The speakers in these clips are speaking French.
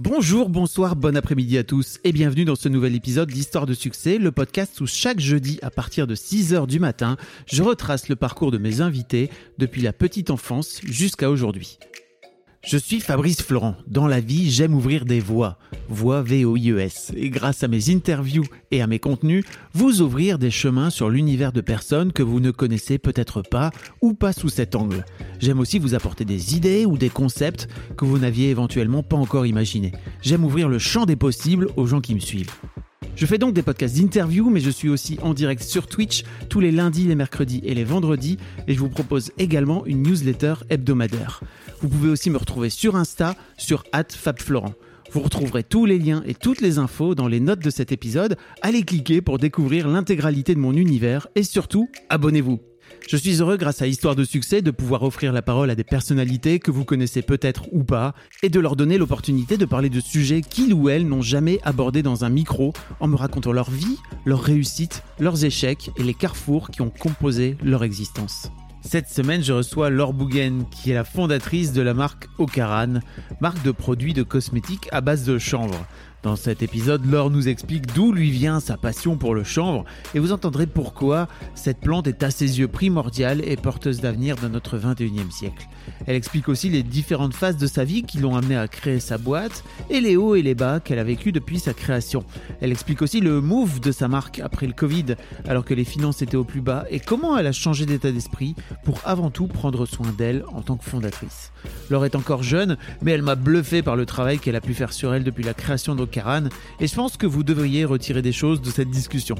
Bonjour, bonsoir, bon après-midi à tous et bienvenue dans ce nouvel épisode d'Histoire de succès, le podcast où chaque jeudi à partir de 6h du matin, je retrace le parcours de mes invités depuis la petite enfance jusqu'à aujourd'hui. Je suis Fabrice Florent. Dans la vie, j'aime ouvrir des voies. Voix V-O-I-E-S. Et grâce à mes interviews et à mes contenus, vous ouvrir des chemins sur l'univers de personnes que vous ne connaissez peut-être pas ou pas sous cet angle. J'aime aussi vous apporter des idées ou des concepts que vous n'aviez éventuellement pas encore imaginés. J'aime ouvrir le champ des possibles aux gens qui me suivent. Je fais donc des podcasts d'interview, mais je suis aussi en direct sur Twitch tous les lundis, les mercredis et les vendredis, et je vous propose également une newsletter hebdomadaire. Vous pouvez aussi me retrouver sur Insta, sur @fabflorent. Vous retrouverez tous les liens et toutes les infos dans les notes de cet épisode. Allez cliquer pour découvrir l'intégralité de mon univers et surtout, abonnez-vous. Je suis heureux grâce à Histoire de succès de pouvoir offrir la parole à des personnalités que vous connaissez peut-être ou pas et de leur donner l'opportunité de parler de sujets qu'ils ou elles n'ont jamais abordés dans un micro en me racontant leur vie, leurs réussites, leurs échecs et les carrefours qui ont composé leur existence. Cette semaine, je reçois Laure Bougen, qui est la fondatrice de la marque Ocaran, marque de produits de cosmétiques à base de chanvre. Dans cet épisode, Laure nous explique d'où lui vient sa passion pour le chanvre et vous entendrez pourquoi cette plante est à ses yeux primordiale et porteuse d'avenir dans notre 21e siècle. Elle explique aussi les différentes phases de sa vie qui l'ont amenée à créer sa boîte et les hauts et les bas qu'elle a vécu depuis sa création. Elle explique aussi le move de sa marque après le Covid alors que les finances étaient au plus bas et comment elle a changé d'état d'esprit pour avant tout prendre soin d'elle en tant que fondatrice. Laure est encore jeune, mais elle m'a bluffé par le travail qu'elle a pu faire sur elle depuis la création d'Ocaran, et je pense que vous devriez retirer des choses de cette discussion.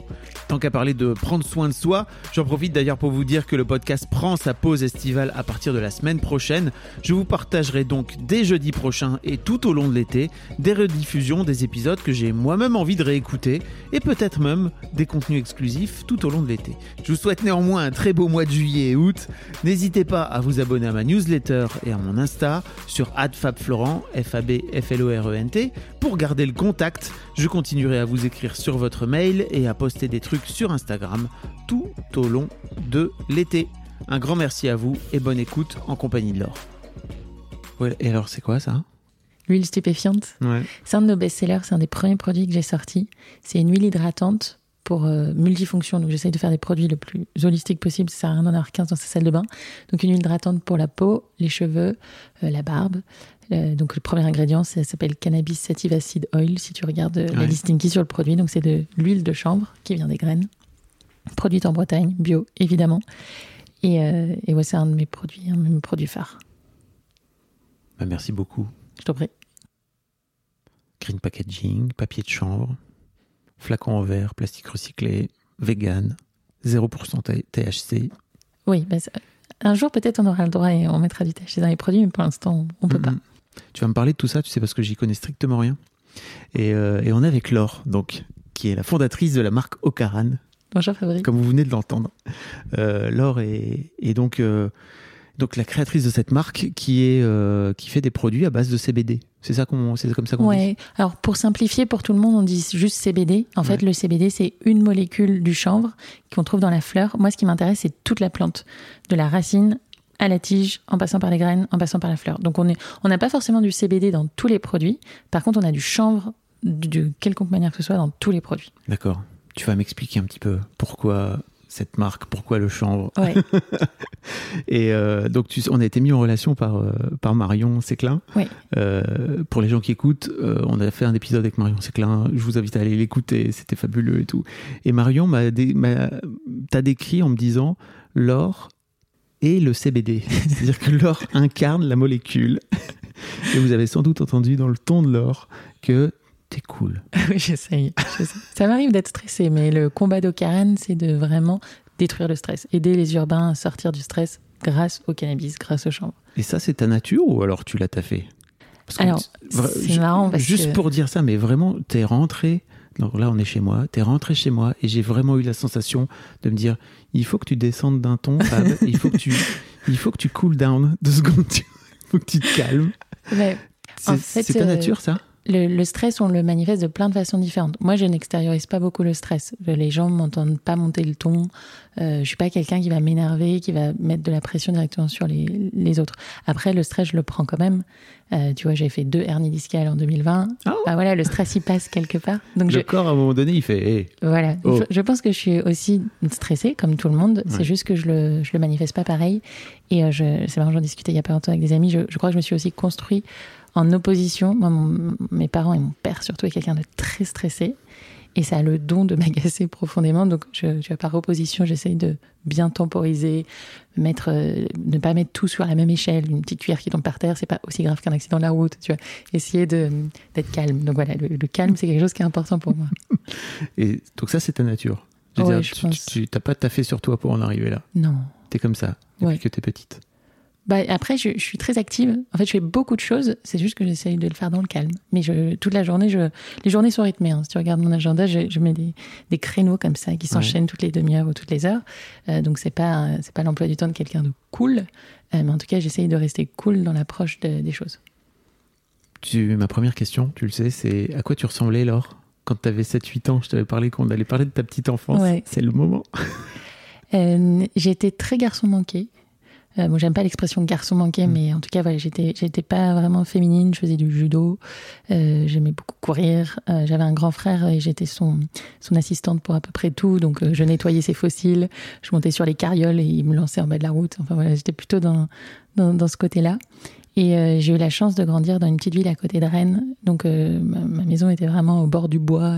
Tant qu'à parler de prendre soin de soi, j'en profite d'ailleurs pour vous dire que le podcast prend sa pause estivale à partir de la semaine prochaine. Je vous partagerai donc dès jeudi prochain et tout au long de l'été des rediffusions des épisodes que j'ai moi-même envie de réécouter, et peut-être même des contenus exclusifs tout au long de l'été. Je vous souhaite néanmoins un très beau mois de juillet et août. N'hésitez pas à vous abonner à ma newsletter et à mon Insta sur @fabflorent F A B F L O R E N T pour garder le contact. Je continuerai à vous écrire sur votre mail et à poster des trucs sur Instagram tout au long de l'été. Un grand merci à vous et bonne écoute en compagnie de Laure. Ouais, et alors c'est quoi ça? L'huile stupéfiante. Ouais. C'est un de nos best-sellers, c'est un des premiers produits que j'ai sortis. C'est une huile hydratante pour euh, multifonction. Donc j'essaye de faire des produits le plus holistiques possible. Ça sert à rien d'en avoir 15 dans sa salle de bain. Donc une huile hydratante pour la peau, les cheveux, euh, la barbe. Euh, donc le premier ingrédient, ça s'appelle cannabis sativa seed oil. Si tu regardes euh, la Ouais. listing qui sur le produit, donc c'est de l'huile de chanvre qui vient des graines, produite en Bretagne, bio évidemment. Et, euh, et ouais, c'est un de mes produits, un de mes produits phares. Bah, merci beaucoup. Je t'en prie. Green packaging, papier de chanvre, flacon en verre, plastique recyclé, vegan, 0% T- THC. Oui, bah, ça- un jour peut-être on aura le droit et on mettra du THC dans les produits, mais pour l'instant on peut pas. Tu vas me parler de tout ça, tu sais, parce que j'y connais strictement rien. Et, euh, et on est avec Laure, donc, qui est la fondatrice de la marque Ocaran, Bonjour Fabrice. comme vous venez de l'entendre. Euh, Laure est, est donc, euh, donc la créatrice de cette marque qui, est, euh, qui fait des produits à base de CBD. C'est ça qu'on, c'est comme ça qu'on dit? Ouais. Alors pour simplifier pour tout le monde, on dit juste CBD. En fait, le CBD c'est une molécule du chanvre qu'on trouve dans la fleur. Moi, ce qui m'intéresse, c'est toute la plante, de la racine à la tige, en passant par les graines, en passant par la fleur. Donc on est, on n'a pas forcément du CBD dans tous les produits. Par contre, on a du chanvre de, quelconque manière que ce soit dans tous les produits. D'accord. Tu vas m'expliquer un petit peu pourquoi cette marque, pourquoi le chanvre. Ouais. Et euh, donc, tu, on a été mis en relation par, euh, par Marion Séclin. Oui. Euh, pour les gens qui écoutent, euh, on a fait un épisode avec Marion Séclin. Je vous invite à aller l'écouter, c'était fabuleux et tout. Et Marion m'a dé- m'a- t'a décrit en me disant l'or et le CBD. C'est-à-dire que l'or incarne la molécule. Et vous avez sans doute entendu dans le ton de l'or que t'es cool. oui, j'essaye. Ça m'arrive d'être stressée, mais le combat d'Ocaran, c'est de vraiment détruire le stress, aider les urbains à sortir du stress grâce au cannabis, grâce au chanvre. Et ça, c'est ta nature ou alors tu l'as taffé? Parce Alors, c'est marrant parce Juste que- pour dire ça, mais vraiment, t'es rentré. Donc là, on est chez moi. T'es rentré chez moi et j'ai vraiment eu la sensation de me dire il faut que tu descendes d'un ton, Fab. il faut que tu, il faut que tu cool down deux secondes. Il faut que tu te calmes. Ouais. En C'est fait, c'est ta euh, nature, ça? Le, le stress, on le manifeste de plein de façons différentes. Moi, je n'extériorise pas beaucoup le stress. Les gens m'entendent pas monter le ton. Euh, je suis pas quelqu'un qui va m'énerver, qui va mettre de la pression directement sur les, les autres. Après, le stress, je le prends quand même. Euh, tu vois, j'ai fait deux hernies discales en 2020. Ah. Bah voilà, le stress, il passe quelque part. Donc, je, Le corps, à un moment donné, il fait hey, voilà. Oh. Je, je pense que je suis aussi stressée, comme tout le monde. Ouais. C'est juste que je le, je le manifeste pas pareil. Et euh, je, c'est marrant, j'en discutais il y a pas longtemps avec des amis. Je, je crois que je me suis aussi construit en opposition. Moi, mon- mes parents et mon père, surtout, est quelqu'un de très stressé. Et ça a le don de m'agacer profondément. Donc, je, tu vois, par opposition, j'essaye de bien temporiser, mettre, euh, ne pas mettre tout sur la même échelle. Une petite cuillère qui tombe par terre, c'est pas aussi grave qu'un accident de la route. Tu vois, essayer d'être calme. Donc voilà, le, le calme, c'est quelque chose qui est important pour moi. Et donc ça, c'est ta nature. Je veux Ouais, dire, je tu- t'as pas taffé sur toi pour en arriver là. Non. T'es comme ça depuis Ouais. que t'es petite. Bah, après, je, je suis très active. En fait, je fais beaucoup de choses. C'est juste que j'essaye de le faire dans le calme. Mais je, toute la journée, je, les journées sont rythmées. hein. Si tu regardes mon agenda, je, je mets des, des créneaux comme ça qui s'enchaînent toutes les demi-heures ou toutes les heures. Euh, donc, c'est pas, c'est pas l'emploi du temps de quelqu'un de cool. Euh, mais en tout cas, j'essaye de rester cool dans l'approche de- des choses. Tu, ma première question, tu le sais, c'est à quoi tu ressemblais, Laure? Quand t'avais 7-8 ans, je t'avais parlé qu'on allait parler de ta petite enfance. Ouais. C'est le moment. Euh, j'étais très garçon manqué. Euh, bon, j'aime pas l'expression garçon manqué, Mm. mais en tout cas, voilà, j'étais, j'étais pas vraiment féminine. Je faisais du judo. Euh, j'aimais beaucoup courir. Euh, j'avais un grand frère et j'étais son, son assistante pour à peu près tout. Donc, euh, je nettoyais ses fossiles. Je montais sur les carrioles et il me lançait en bas de la route. Enfin, voilà, j'étais plutôt dans, dans, dans ce côté-là. Et euh, j'ai eu la chance de grandir dans une petite ville à côté de Rennes. Donc, euh, ma, ma maison était vraiment au bord du bois.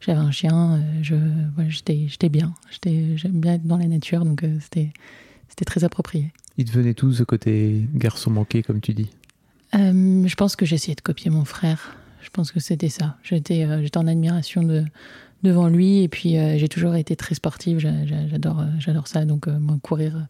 J'avais un chien. je, voilà, j'étais, j'étais bien. J'étais, j'aime bien être dans la nature. Donc, euh, c'était, c'était très approprié. Il devenait tout ce côté garçon manqué, comme tu dis. Euh, je pense que j'essayais de copier mon frère. Je pense que c'était ça. J'étais, euh, en admiration de, devant lui. Et puis, euh, j'ai toujours été très sportive. Euh, j'adore ça. Donc, moi, courir,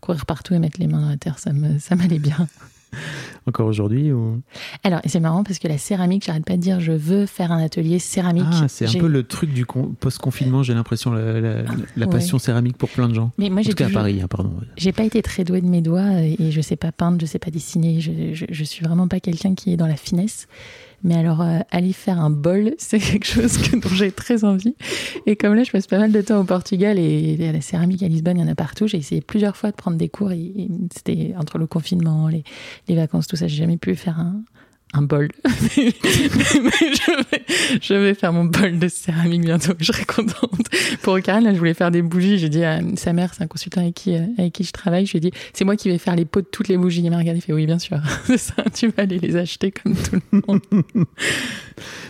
courir partout et mettre les mains dans la terre, ça m'allait bien. Encore aujourd'hui ou... Alors, c'est marrant parce que la céramique, j'arrête pas de dire je veux faire un atelier céramique. Ah, c'est un peu le truc du con- post-confinement, j'ai l'impression, la, la- la Ouais. passion céramique pour plein de gens. Mais moi, en j'ai à Paris, hein, pardon. J'ai pas été très douée de mes doigts et je sais pas peindre, je sais pas dessiner. Je, je, je suis vraiment pas quelqu'un qui est dans la finesse. Mais alors, euh, aller faire un bol, c'est quelque chose que, dont j'ai très envie. Et comme là, je passe pas mal de temps au Portugal et, à la céramique à Lisbonne, il y en a partout. J'ai essayé plusieurs fois de prendre des cours et, et c'était entre le confinement, les, les vacances, tout ça, j'ai jamais pu faire un, un bol. Je, vais, faire mon bol de céramique bientôt. Je serai contente. Pour Karen, là, je voulais faire des bougies. J'ai dit à sa mère, c'est un consultant avec qui, euh, avec qui je travaille, je lui ai dit, c'est moi qui vais faire les pots de toutes les bougies. Il m'a regardé, il fait, oui, bien sûr. Ça, tu vas aller les acheter comme tout le monde.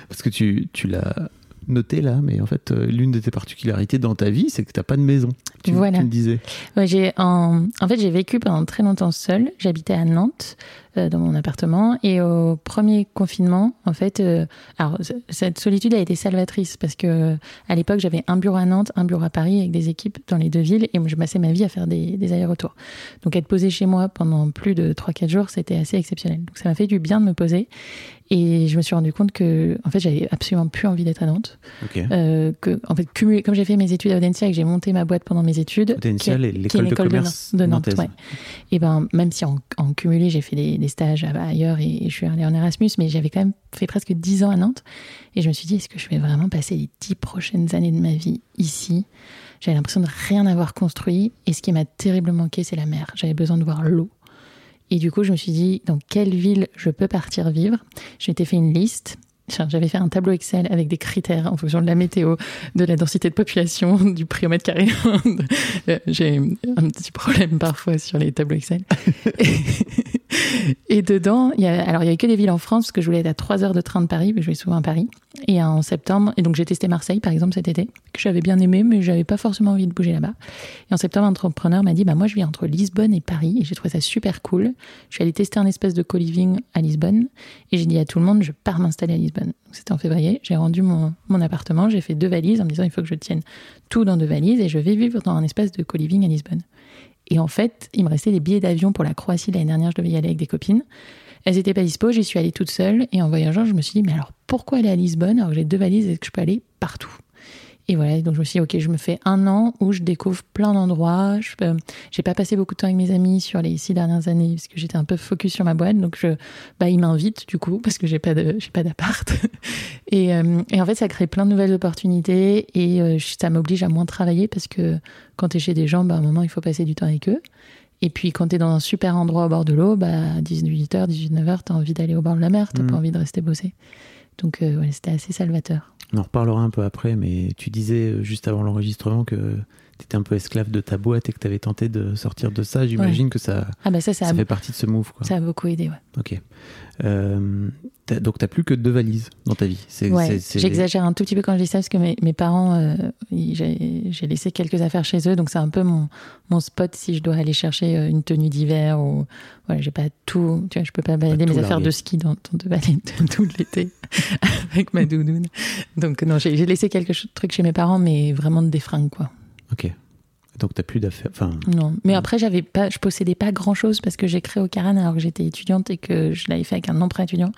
Parce que tu, tu l'as noté là, mais en fait, euh, l'une de tes particularités dans ta vie, c'est que t'as pas de maison. Tu, Voilà. tu me disais. Ouais, j'ai en, en fait, j'ai vécu pendant très longtemps seule. J'habitais à Nantes, euh, dans mon appartement. Et au premier confinement, en fait, euh, alors, cette solitude a été salvatrice parce que à l'époque, j'avais un bureau à Nantes, un bureau à Paris avec des équipes dans les deux villes et je passais ma vie à faire des, des allers-retours. Donc, être posée chez moi pendant plus de 3-4 jours, c'était assez exceptionnel. Donc, ça m'a fait du bien de me poser. Et je me suis rendu compte que, en fait, j'avais absolument plus envie d'être à Nantes. Ok. Euh, que, en fait, cumuler, comme j'ai fait mes études à Audencia et que j'ai monté ma boîte pendant mes études. Audencia, l'école de commerce de Nantes. ouais. Et ben, même si en, en cumulé, j'ai fait des, des stages ailleurs et, et je suis allée en Erasmus, mais j'avais quand même fait presque 10 ans à Nantes. Et je me suis dit, est-ce que je vais vraiment passer les 10 prochaines années de ma vie ici? J'avais l'impression de rien avoir construit. Et ce qui m'a terriblement manqué, c'est la mer. J'avais besoin de voir l'eau. Et du coup, je me suis dit, dans quelle ville je peux partir vivre? Je m'étais fait une liste. J'avais fait un tableau Excel avec des critères en fonction de la météo, de la densité de population, du prix au mètre carré. Euh, J'ai un petit problème parfois sur les tableaux Excel. Et dedans, il y a, alors il y avait que des villes en France parce que je voulais être à 3 heures de train de Paris, mais je vais souvent à Paris. Et en septembre, et donc j'ai testé Marseille par exemple cet été, que j'avais bien aimé, mais j'avais pas forcément envie de bouger là-bas. Et en septembre, un entrepreneur m'a dit, bah moi je vis entre Lisbonne et Paris, et j'ai trouvé ça super cool. Je suis allée tester un espèce de co-living à Lisbonne, et j'ai dit à tout le monde, je pars m'installer à Lisbonne. C'était en février, j'ai rendu mon, mon appartement, j'ai fait deux valises en me disant, il faut que je tienne tout dans deux valises, et je vais vivre dans un espace de co-living à Lisbonne. Et en fait, il me restait des billets d'avion pour la Croatie l'année dernière. Je devais y aller avec des copines. Elles n'étaient pas dispo, j'y suis allée toute seule. Et en voyageant, je me suis dit, mais alors pourquoi aller à Lisbonne alors que j'ai deux valises et que je peux aller partout? Et voilà, donc je me suis dit, ok, je me fais un an où je découvre plein d'endroits. Je n'ai pas passé beaucoup de temps avec mes amis sur les six dernières années parce que j'étais un peu focus sur ma boîte. Donc je, bah, ils m'invitent du coup parce que j'ai pas de, j'ai pas d'appart. et, euh, et, en fait, ça crée plein de nouvelles opportunités et euh, ça m'oblige à moins travailler parce que quand tu es chez des gens, bah, à un moment, il faut passer du temps avec eux. Et puis quand tu es dans un super endroit au bord de l'eau, bah, 18h, 19h, tu as envie d'aller au bord de la mer, tu n'as pas mmh. envie de rester bosser. Donc euh, ouais, c'était assez salvateur. On en reparlera un peu après, mais tu disais euh, juste avant l'enregistrement que tu étais un peu esclave de ta boîte et que tu avais tenté de sortir de ça. J'imagine que ça, ah bah ça, ça, fait partie de ce move. Quoi. Ça a beaucoup aidé, ouais. Ok. Euh, donc, tu n'as plus que deux valises dans ta vie. J'exagère un tout petit peu quand je dis ça parce que mes, mes parents, euh, j'ai laissé quelques affaires chez eux, donc c'est un peu mon, mon spot si je dois aller chercher euh, une tenue d'hiver ou voilà, j'ai pas tout. Tu vois, je peux pas balader mes affaires de ski dans, ton deux valises tout l'été avec ma doudoune. Donc non, j'ai laissé quelques trucs chez mes parents, mais vraiment des fringues quoi. Ok. Donc t'as plus d'affaires. Enfin, non, mais après j'avais pas, je possédais pas grand chose parce que j'ai créé au Caran alors que j'étais étudiante et que je l'avais fait avec un emprunt étudiant.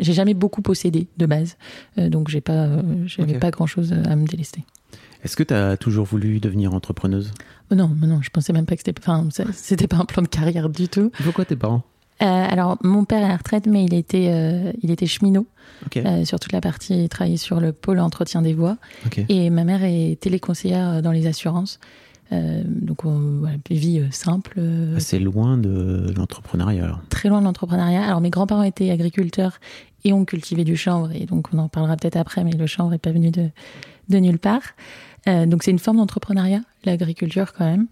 J'ai jamais beaucoup possédé de base, euh, donc j'ai pas, euh, j'avais pas grand chose à me délester. Est-ce que tu as toujours voulu devenir entrepreneuse? Oh Non, non, je pensais même pas que c'était, enfin, c'était pas un plan de carrière du tout. Pourquoi tes parents? Euh, alors, mon père est à la retraite, mais il était, il était cheminot sur toute la partie. Il travaillait sur le pôle entretien des voies. Et ma mère est téléconseillère dans les assurances. Euh, donc, on, voilà, vie euh, simple. Euh, C'est loin de l'entrepreneuriat. Très loin de l'entrepreneuriat. Alors, mes grands-parents étaient agriculteurs et ont cultivé du chanvre. Et donc, on en parlera peut-être après, mais le chanvre n'est pas venu de, de nulle part. donc, c'est une forme d'entrepreneuriat, l'agriculture quand même.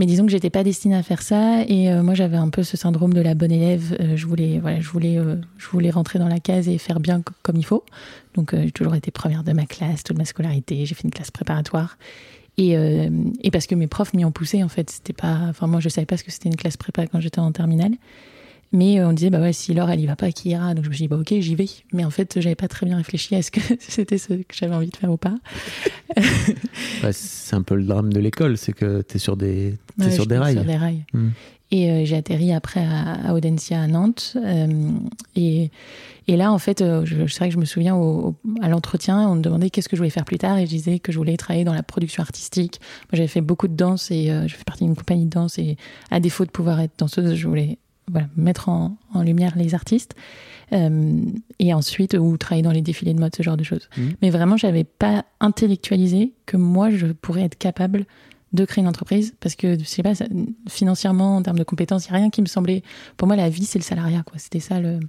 Mais disons que j'étais pas destinée à faire ça et moi j'avais un peu ce syndrome de la bonne élève. je voulais, voilà, je voulais, je voulais rentrer dans la case et faire bien comme il faut. Donc j'ai toujours été première de ma classe, toute ma scolarité. J'ai fait une classe préparatoire et, euh, et, parce que mes profs m'y ont poussé, en fait. C'était pas, enfin, moi, je savais pas ce que c'était une classe prépa quand j'étais en terminale. Mais euh, on disait, bah ouais, si Laure, elle y va pas, qui ira? Donc je me suis dit, bah ok, j'y vais. Mais en fait, j'avais pas très bien réfléchi à ce que c'était ce que j'avais envie de faire ou pas. c'est un peu le drame de l'école, c'est que tu es sur des, es sur, des rails. sur des rails. Hmm. Et euh, j'ai atterri après à, Audencia à Nantes. et, et là, en fait, euh, c'est vrai que je me souviens au, à l'entretien, on me demandait qu'est-ce que je voulais faire plus tard, et je disais que je voulais travailler dans la production artistique. Moi, j'avais fait beaucoup de danse et euh, je fais partie d'une compagnie de danse, et à défaut de pouvoir être danseuse, je voulais voilà, mettre en, en lumière les artistes. Euh, et ensuite, ou travailler dans les défilés de mode, ce genre de choses. Mmh. Mais vraiment, j'avais pas intellectualisé que moi, je pourrais être capable de créer une entreprise parce que je sais pas financièrement en termes de compétences il n'y a rien qui me semblait pour moi la vie c'est le salariat quoi c'était ça le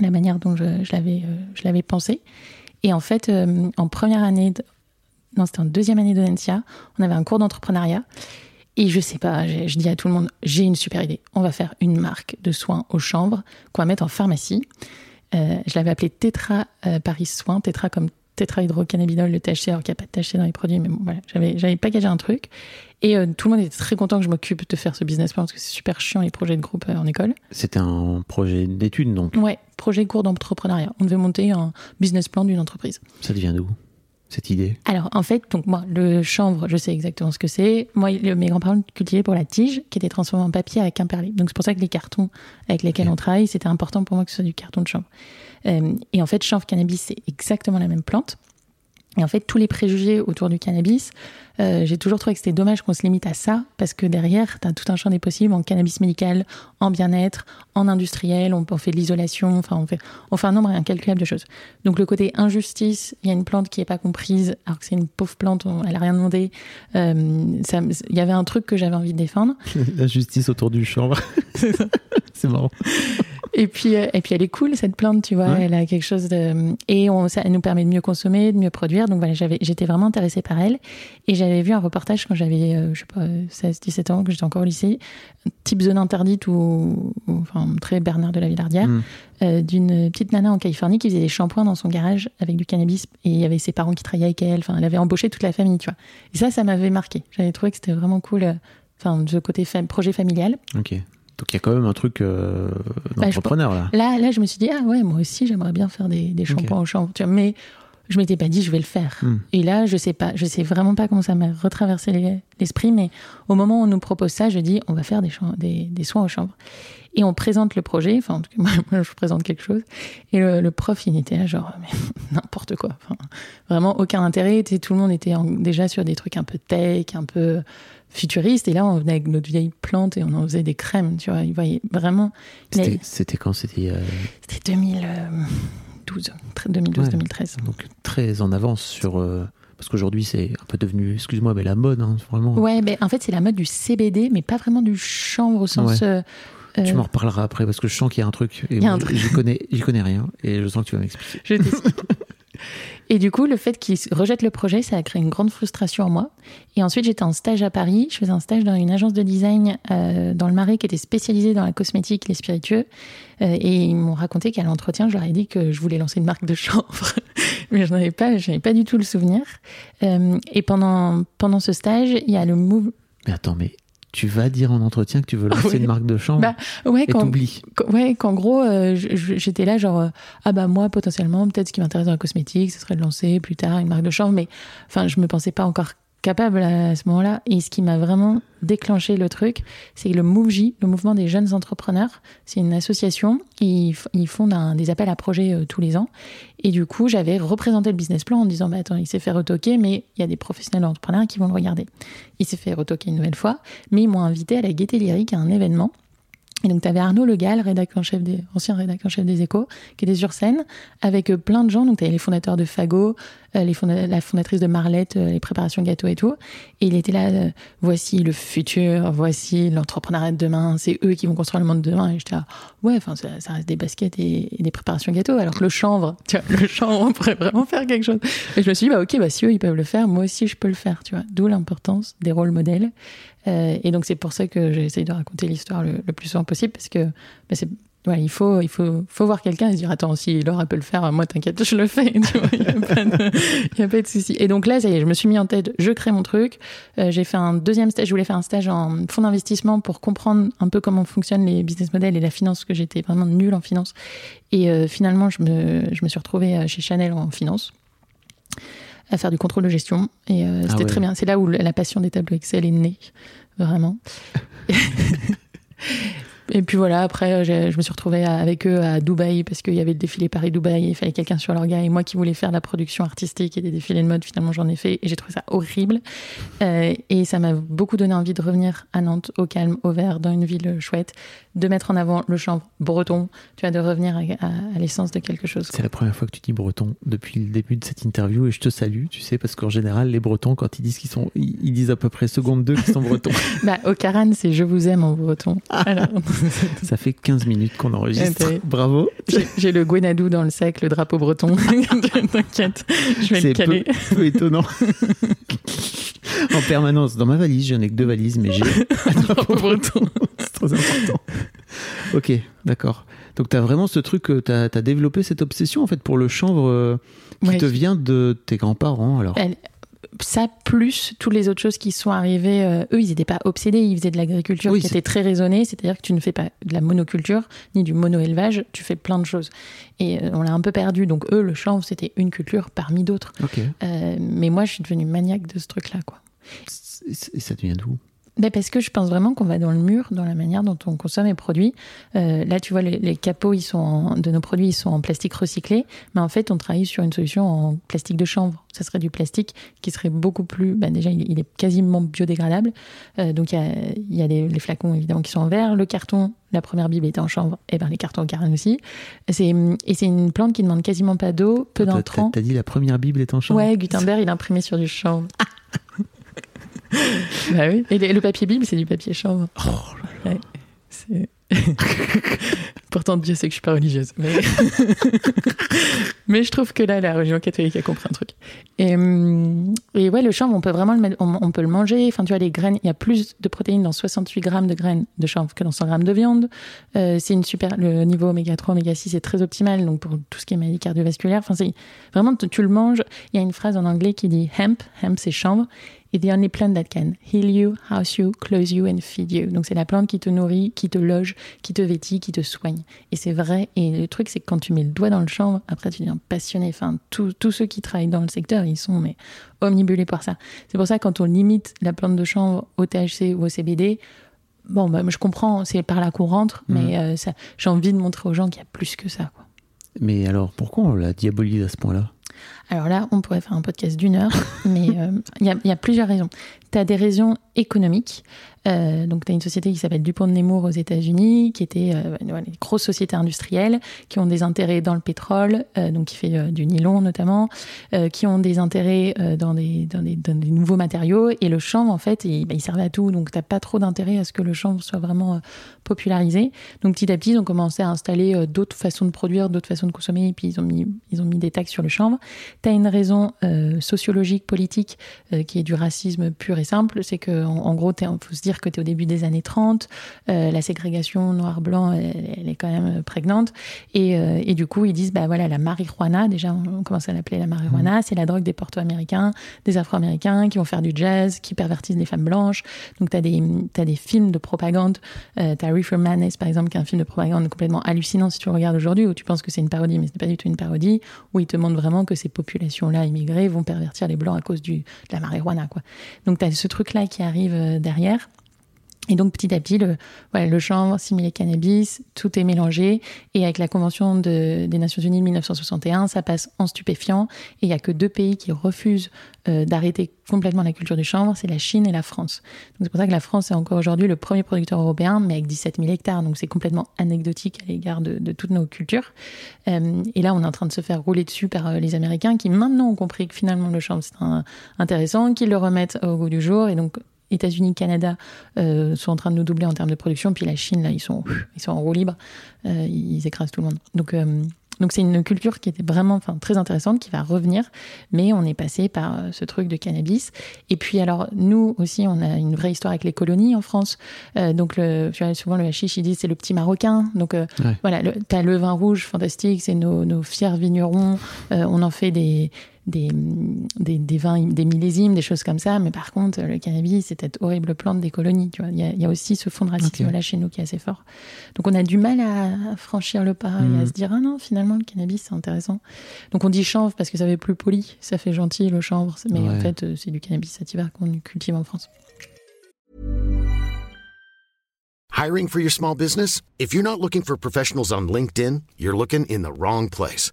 la manière dont je, l'avais euh, je l'avais pensé. Et en fait, euh, en première année, non, c'était en deuxième année d'Odentia, on avait un cours d'entrepreneuriat. Et je sais pas, je dis à tout le monde, j'ai une super idée. On va faire une marque de soins aux chambres qu'on va mettre en pharmacie. Euh, je l'avais appelé Tetra Paris Soins, Tetra comme tétrahydrocannabinol, le THC, alors qu'il n'y a pas de THC dans les produits, mais bon, voilà, j'avais, j'avais packagé un truc. Et euh, tout le monde était très content que je m'occupe de faire ce business plan parce que c'est super chiant les projets de groupe euh, en école. C'était un projet d'études donc Ouais, projet cours d'entrepreneuriat. On devait monter un business plan d'une entreprise. Ça devient d'où cette idée? Alors en fait, donc moi, le chanvre, je sais exactement ce que c'est. Moi, mes grands-parents cultivaient pour la tige qui était transformée en papier avec un perlé. Donc c'est pour ça que les cartons avec lesquels on travaille, c'était important pour moi que ce soit du carton de chanvre. Euh, et en fait, chanvre cannabis, c'est exactement la même plante. Et en fait, tous les préjugés autour du cannabis, euh, j'ai toujours trouvé que c'était dommage qu'on se limite à ça, parce que derrière, tu as tout un champ des possibles en cannabis médical, en bien-être, en industriel, on, fait de l'isolation, enfin, on fait, on fait un nombre incalculable de choses. Donc, le côté injustice, il y a une plante qui n'est pas comprise, alors que c'est une pauvre plante, elle n'a rien demandé. Euh, il y avait un truc que j'avais envie de défendre. La justice autour du chanvre. c'est marrant. Et puis, euh, et puis elle est cool cette plante, tu vois. Elle a quelque chose de et on, ça elle nous permet de mieux consommer, de mieux produire. Donc voilà, j'étais vraiment intéressée par elle. Et j'avais vu un reportage quand j'avais, euh, je sais pas, 16, 17 ans, que j'étais encore au lycée, type zone interdite ou, enfin très Bernard de la Villardière, mm. euh, d'une petite nana en Californie qui faisait des shampoings dans son garage avec du cannabis. Et il y avait ses parents qui travaillaient avec elle. Enfin, elle avait embauché toute la famille, tu vois. Et ça, ça m'avait marqué. J'avais trouvé que c'était vraiment cool. Enfin, ce côté projet familial. Ok. Donc il y a quand même un truc euh, bah, d'entrepreneur là. Là, là, je me suis dit, ah ouais, moi aussi, j'aimerais bien faire des, des shampoings au champ. mais je m'étais pas dit je vais le faire. Hmm. Et là, je sais pas, je sais vraiment pas comment ça m'a retraversé les- l'esprit, mais au moment où on nous propose ça, je dis on va faire des, cham- des, des soins aux chambres. Et on présente le projet, enfin en tout cas moi, je présente quelque chose, et le, le prof il était là genre n'importe quoi, enfin, vraiment aucun intérêt. Tout le monde était en- déjà sur des trucs un peu tech, un peu futuristes, et là on venait avec notre vieille plante et on en faisait des crèmes, tu vois. Il voyait vraiment. C'était quand? C'était euh, C'était 2012, 2012-2013. donc très en avance sur. euh, parce qu'aujourd'hui, c'est un peu devenu, excuse-moi, mais la mode, hein, vraiment. Ouais, mais en fait, c'est la mode du CBD, mais pas vraiment du chanvre au sens. Ouais. euh, Tu euh, m'en reparleras après parce que je sens qu'il y a un truc. Et Il y a moi, un truc. J'y connais, j'y connais rien et je sens que tu vas m'expliquer. je t'explique. Et du coup, le fait qu'ils rejettent le projet, ça a créé une grande frustration en moi. Et ensuite, j'étais en stage à Paris. Je faisais un stage dans une agence de design euh, dans le Marais qui était spécialisée dans la cosmétique, les spiritueux. Euh, et ils m'ont raconté qu'à l'entretien, je leur ai dit que je voulais lancer une marque de chanvre. Mais je n'avais pas, pas du tout le souvenir. Euh, et pendant, pendant ce stage, il y a le move. Mais attends, mais tu vas dire en entretien que tu veux lancer Ouais. une marque de chambre Bah, ouais, et t'oublies. Ouais, qu'en gros, euh, j'étais là genre, euh, ah bah moi potentiellement, peut-être ce qui m'intéresse dans la cosmétique, ce serait de lancer plus tard une marque de chanvre, mais enfin, je me pensais pas encore capable à ce moment-là. Et ce qui m'a vraiment déclenché le truc, c'est le MoveJ, le mouvement des jeunes entrepreneurs. C'est une association, ils, ils font des appels à projets euh, tous les ans. Et du coup, j'avais représenté le business plan en disant, bah attends, il s'est fait retoquer, mais il y a des professionnels entrepreneurs qui vont le regarder. Il s'est fait retoquer une nouvelle fois, mais ils m'ont invité à la Gaieté Lyrique à un événement. Et donc, tu avais Arnaud Le Gall, rédacteur en chef des, ancien rédacteur en chef des Échos, qui était sur scène avec euh, plein de gens. Donc, tu avais les fondateurs de Fago, euh, la fondatrice de Marlette, euh, les préparations gâteaux et tout. Il était là, euh, voici le futur, voici l'entrepreneuriat de demain, c'est eux qui vont construire le monde de demain. Et j'étais là, ouais, enfin, ça, reste des baskets et, des préparations gâteaux. Alors que le chanvre, tu vois, le chanvre, on pourrait vraiment faire quelque chose. Et je me suis dit, bah, ok, bah, si eux, ils peuvent le faire, moi aussi, je peux le faire, tu vois. D'où l'importance des rôles modèles. Euh, et donc c'est pour ça que j'essaye de raconter l'histoire le, le plus souvent possible parce que bah, c'est voilà, il faut il faut faut voir quelqu'un et se dire attends si Laura peut le faire moi t'inquiète je le fais tu vois, il y a pas de il y a pas de souci et donc là ça y est je me suis mis en tête je crée mon truc Euh, j'ai fait un deuxième stage je voulais faire un stage en fonds d'investissement pour comprendre un peu comment fonctionnent les business models et la finance parce que j'étais vraiment nulle en finance et euh, finalement je me je me suis retrouvée euh, chez Chanel en finance à faire du contrôle de gestion et euh, c'était ouais. très bien c'est là où la passion des tableaux Excel est née vraiment. Et puis voilà, après, j'ai- je me suis retrouvée avec eux à Dubaï parce qu'il y avait le défilé Paris-Dubaï, il fallait quelqu'un sur l'orga et moi qui voulais faire la production artistique et des défilés de mode, finalement j'en ai fait et j'ai trouvé ça horrible. Euh, et ça m'a beaucoup donné envie de revenir à Nantes, au calme, au vert, dans une ville chouette, de mettre en avant le chanvre breton, tu vois, de revenir à, à- à l'essence de quelque chose. C'est la première fois que tu dis breton depuis le début de cette interview et je te salue, tu sais, parce qu'en général, les bretons, quand ils disent qu'ils sont, ils ils disent à peu près seconde 2 qu'ils sont bretons. Bah, au Caran, c'est je vous aime en breton. Voilà. Ça fait 15 minutes qu'on enregistre. Bravo. J'ai- le Gwenadou dans le sac, le drapeau breton. T'inquiète, je vais le caler. peu, peu étonnant. en permanence, dans ma valise, j'en ai que deux valises, mais j'ai drapeau breton. c'est très important. Ok, d'accord. Donc tu as vraiment ce truc, tu as, développé cette obsession en fait pour le chanvre euh, qui Ouais. te vient de tes grands-parents alors? Elle- ça plus toutes les autres choses qui sont arrivées. euh, eux, ils n'étaient pas obsédés, ils faisaient de l'agriculture Oui, qui était très raisonnée, c'est-à-dire que tu ne fais pas de la monoculture ni du mono-élevage, tu fais plein de choses. Et euh, on l'a un peu perdu. Donc eux, le chanvre, c'était une culture parmi d'autres. Euh, mais moi, je suis devenue maniaque de ce truc-là, quoi. Et ça te vient d'où? Ben parce que je pense vraiment qu'on va dans le mur dans la manière dont on consomme et produit. Euh, là, tu vois, les, les capots ils sont en- de nos produits, ils sont en plastique recyclé, mais en fait, on travaille sur une solution en plastique de chanvre. Ça serait du plastique qui serait beaucoup plus. Ben déjà, il, il est quasiment biodégradable. Euh, donc, il y a, y a les, les flacons évidemment qui sont en verre, le carton. La première bible était en chanvre, et ben les cartons en carène aussi. C'est et c'est une plante qui ne demande quasiment pas d'eau, peu T'as- d'intrants. T'as dit la première Bible est en chanvre Ouais, Gutenberg, il imprimé sur du chanvre. bah oui. Et le, papier Bible, c'est du papier chanvre. Ouais, c'est- Pourtant, Dieu sait que je suis pas religieuse. Mais, mais je trouve que là, la religion catholique a compris un truc. Et, hum, et ouais, le chanvre, on peut vraiment le mettre, on, on peut le manger. Enfin, tu vois, les graines, il y a plus de protéines dans 68 grammes de graines de chanvre que dans 100 grammes de viande. Euh, c'est une super, le niveau oméga 3, oméga 6 est très optimal. Donc, pour tout ce qui est maladie cardiovasculaire, enfin, c'est vraiment, tu, tu le manges. Il y a une phrase en anglais qui dit hemp. Hemp, c'est chanvre. Et the only plant that can heal you, house you, close you and feed you. Donc c'est la plante qui te nourrit, qui te loge, qui te vêtit, qui te soigne. Et c'est vrai. Et le truc, c'est que quand tu mets le doigt dans le chanvre, après tu deviens passionné. Enfin, tous ceux qui travaillent dans le secteur, ils sont mais omnibulés par ça. C'est pour ça que quand on limite la plante de chanvre au THC ou au CBD, bon, bah, je comprends, c'est par là qu'on rentre, mmh. mais euh, j'ai envie de montrer aux gens qu'il y a plus que ça. Quoi. Mais alors, pourquoi on la diabolise à ce point-là? Alors là, on pourrait faire un podcast d'une heure, mais euh, il y, a plusieurs raisons. Tu as des raisons économiques. Euh, donc, tu as une société qui s'appelle Dupont de Nemours aux États-Unis, qui était euh, une grosse société industrielle, qui ont des intérêts dans le pétrole, euh, donc qui fait du nylon notamment, qui ont des intérêts dans des, dans, des, dans, des, nouveaux matériaux. Et le chanvre, en fait, il, bah, il servait à tout. Donc, tu pas trop d'intérêt à ce que le chanvre soit vraiment popularisé. Donc, petit à petit, ils ont commencé à installer d'autres façons de produire, d'autres façons de consommer, et puis ils ont mis, ils ont mis des taxes sur le chanvre. Tu une raison sociologique, politique, qui est du racisme pur et simple. C'est que en, en gros, il faut se dire que tu es au début des années 30, euh, la ségrégation noir-blanc, elle, est quand même euh, prégnante. Et, euh, et, du coup, ils disent, bah voilà, la marijuana, déjà, on commence à l'appeler la marijuana, mmh. c'est la drogue des porto-américains, des afro-américains qui vont faire du jazz, qui pervertissent les femmes blanches. Donc, tu as, as, des films de propagande. Euh, tu as Reefer Madness, par exemple, qui est un film de propagande complètement hallucinant si tu le regardes aujourd'hui, où tu penses que c'est une parodie, mais ce n'est pas du tout une parodie, où ils te montrent vraiment que ces populations-là immigrées vont pervertir les blancs à cause du, de la marijuana. Quoi. Donc, tu as ce truc-là qui arrive derrière. Et donc petit à petit, le, voilà, le chanvre, similé cannabis, tout est mélangé. Et avec la Convention de, des Nations Unies de 1961, ça passe en stupéfiant. Et il n'y a que deux pays qui refusent euh, d'arrêter complètement la culture du chanvre, c'est la Chine et la France. Donc c'est pour ça que la France est encore aujourd'hui le premier producteur européen, mais avec 17 000 hectares. Donc c'est complètement anecdotique à l'égard de, de, toutes nos cultures. Euh, et là, on est en train de se faire rouler dessus par euh, les Américains qui maintenant ont compris que finalement le chanvre c'est intéressant, qu'ils le remettent au goût du jour. Et donc États-Unis, Canada euh, sont en train de nous doubler en termes de production, puis la Chine, là, ils sont, ils sont en roue libre, euh, ils écrasent tout le monde. Donc, euh, donc c'est une culture qui était vraiment, enfin, très intéressante, qui va revenir, mais on est passé par ce truc de cannabis. Et puis alors, nous aussi, on a une vraie histoire avec les colonies en France. donc le, souvent le hashish, ils disent c'est le petit marocain. Donc voilà, tu as le vin rouge, fantastique, c'est nos, nos fiers vignerons. on en fait des des, des, vins, des millésimes, des choses comme ça. Mais par contre, le cannabis, c'est cette horrible plante des colonies. Tu vois. Il, y a, aussi ce fond de racisme-là chez nous qui est assez fort. Donc on a du mal à franchir le pas et à mhm. se dire, ah non, finalement, le cannabis, c'est intéressant. Donc on dit chanvre parce que ça fait plus poli, ça fait gentil le chanvre. Mais en fait, euh, c'est du cannabis sativa qu'on cultive en France. Hiring for your small business? If you're not looking for professionals on LinkedIn, you're looking in the wrong place.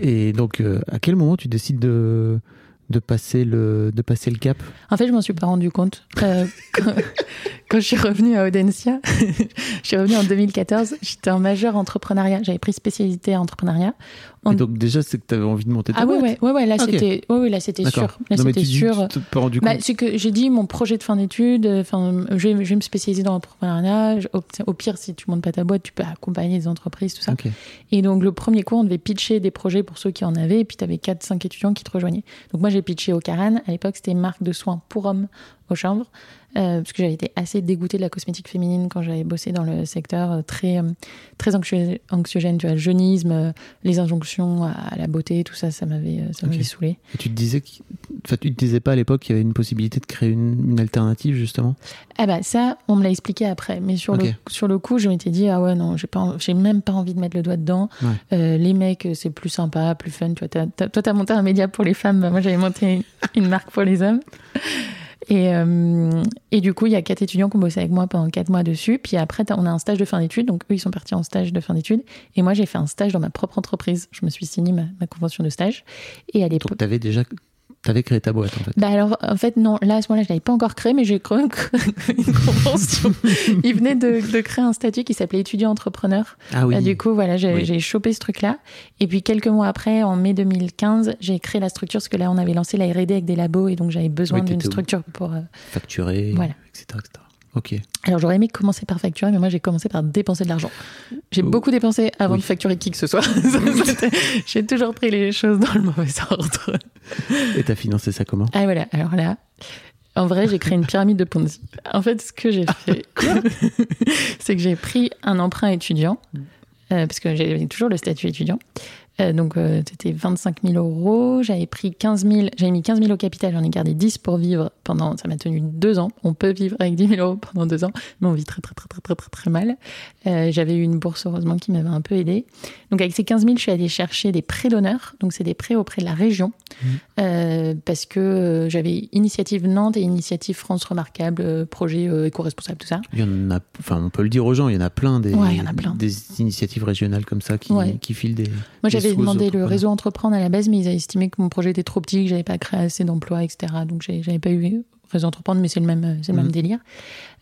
Et donc, euh, à quel moment tu décides de, de passer le de passer le cap? En fait, je m'en suis pas rendu compte euh, quand, quand, je suis revenue à Audencia. je suis revenue en 2014. J'étais en majeur entrepreneuriat. J'avais pris spécialité entrepreneuriat. Et donc déjà, c'est que tu avais envie de monter ta ah, boîte. Ah ouais, ouais, ouais, là c'était, ouais, ouais, là c'était sûr. Là c'était sûr. Tu pas rendu bah, compte. c'est que j'ai dit mon projet de fin d'études. Enfin, je, vais, je vais me spécialiser dans l'entrepreneuriat. Au, au, pire, si tu montes pas ta boîte, tu peux accompagner des entreprises, tout ça. Et donc le premier cours, on devait pitcher des projets pour ceux qui en avaient. Et puis tu avais 4-5 étudiants qui te rejoignaient. Donc moi j'ai pitché au Caran. À l'époque, c'était une marque de soins pour hommes au chanvre. Euh, parce que j'avais été assez dégoûtée de la cosmétique féminine quand j'avais bossé dans le secteur euh, très, euh, très anxiogène, tu vois, le jeunisme, les injonctions à la beauté, tout ça, ça m'avait okay. saoulé. Et tu te disais, enfin, tu te disais pas à l'époque qu'il y avait une possibilité de créer une, une alternative justement? Ah bah ça, on me l'a expliqué après, mais sur le sur le coup, je m'étais dit ah ouais non, j'ai même pas envie de mettre le doigt dedans. les mecs, c'est plus sympa, plus fun. Tu vois, toi, t'as monté un média pour les femmes, bah, moi j'avais monté une marque pour les hommes. Et, euh, et du coup, il y a quatre étudiants qui ont bossé avec moi pendant quatre mois dessus. Puis après, on a un stage de fin d'études. Donc, eux, ils sont partis en stage de fin d'études. Et moi, j'ai fait un stage dans ma propre entreprise. Je me suis signé ma, ma convention de stage. Et à l'époque. Donc, tu avais déjà T'avais créé ta boîte en fait. Bah alors en fait non, là à ce moment-là je l'avais pas encore créé, mais j'ai créé une convention. Il venait de, de, créer un statut qui s'appelait étudiant entrepreneur. Ah oui. Du coup voilà, j'ai oui. chopé ce truc-là. Et puis quelques mois après, en mai 2015, j'ai créé la structure parce que là on avait lancé la R&D avec des labos et donc j'avais besoin Oui, d'une structure pour. euh, Facturé, Voilà. etc., etc. Ok. Alors j'aurais aimé commencer par facturer, mais moi j'ai commencé par dépenser de l'argent. J'ai Oh. beaucoup dépensé avant Oui. de facturer qui que ce soit. J'ai toujours pris les choses dans le mauvais ordre. Et t'as financé ça comment? Ah voilà, alors là, en vrai, j'ai créé une pyramide de Ponzi. En fait, ce que j'ai fait, c'est que j'ai pris un emprunt étudiant, euh, parce que j'avais toujours le statut étudiant. Euh, donc, euh, c'était 25 000 euros. J'avais pris 15 000, j'avais mis 15 000 au capital, j'en ai gardé 10 pour vivre pendant, ça m'a tenu deux ans. On peut vivre avec 10 000 euros pendant deux ans, mais on vit très, très, très, très, très, très, très mal. Euh, j'avais eu une bourse, heureusement, qui m'avait un peu aidé. Donc, avec ces 15 000, je suis allée chercher des prêts d'honneur. Donc, c'est des prêts auprès de la région. Euh, parce que j'avais Initiative Nantes et Initiative France Remarquable, projet éco-responsable, tout ça. Il y en a, enfin, on peut le dire aux gens, il y en a plein des, Ouais, il y en a plein. des initiatives régionales comme ça qui, Ouais. qui filent des. Moi, j'avais aux demandé le réseau entreprendre à la base, mais ils avaient estimé que mon projet était trop petit, que j'avais pas créé assez d'emplois, etc. Donc, j'ai- j'avais pas eu réseau entreprendre, mais c'est le même, euh, c'est le même délire.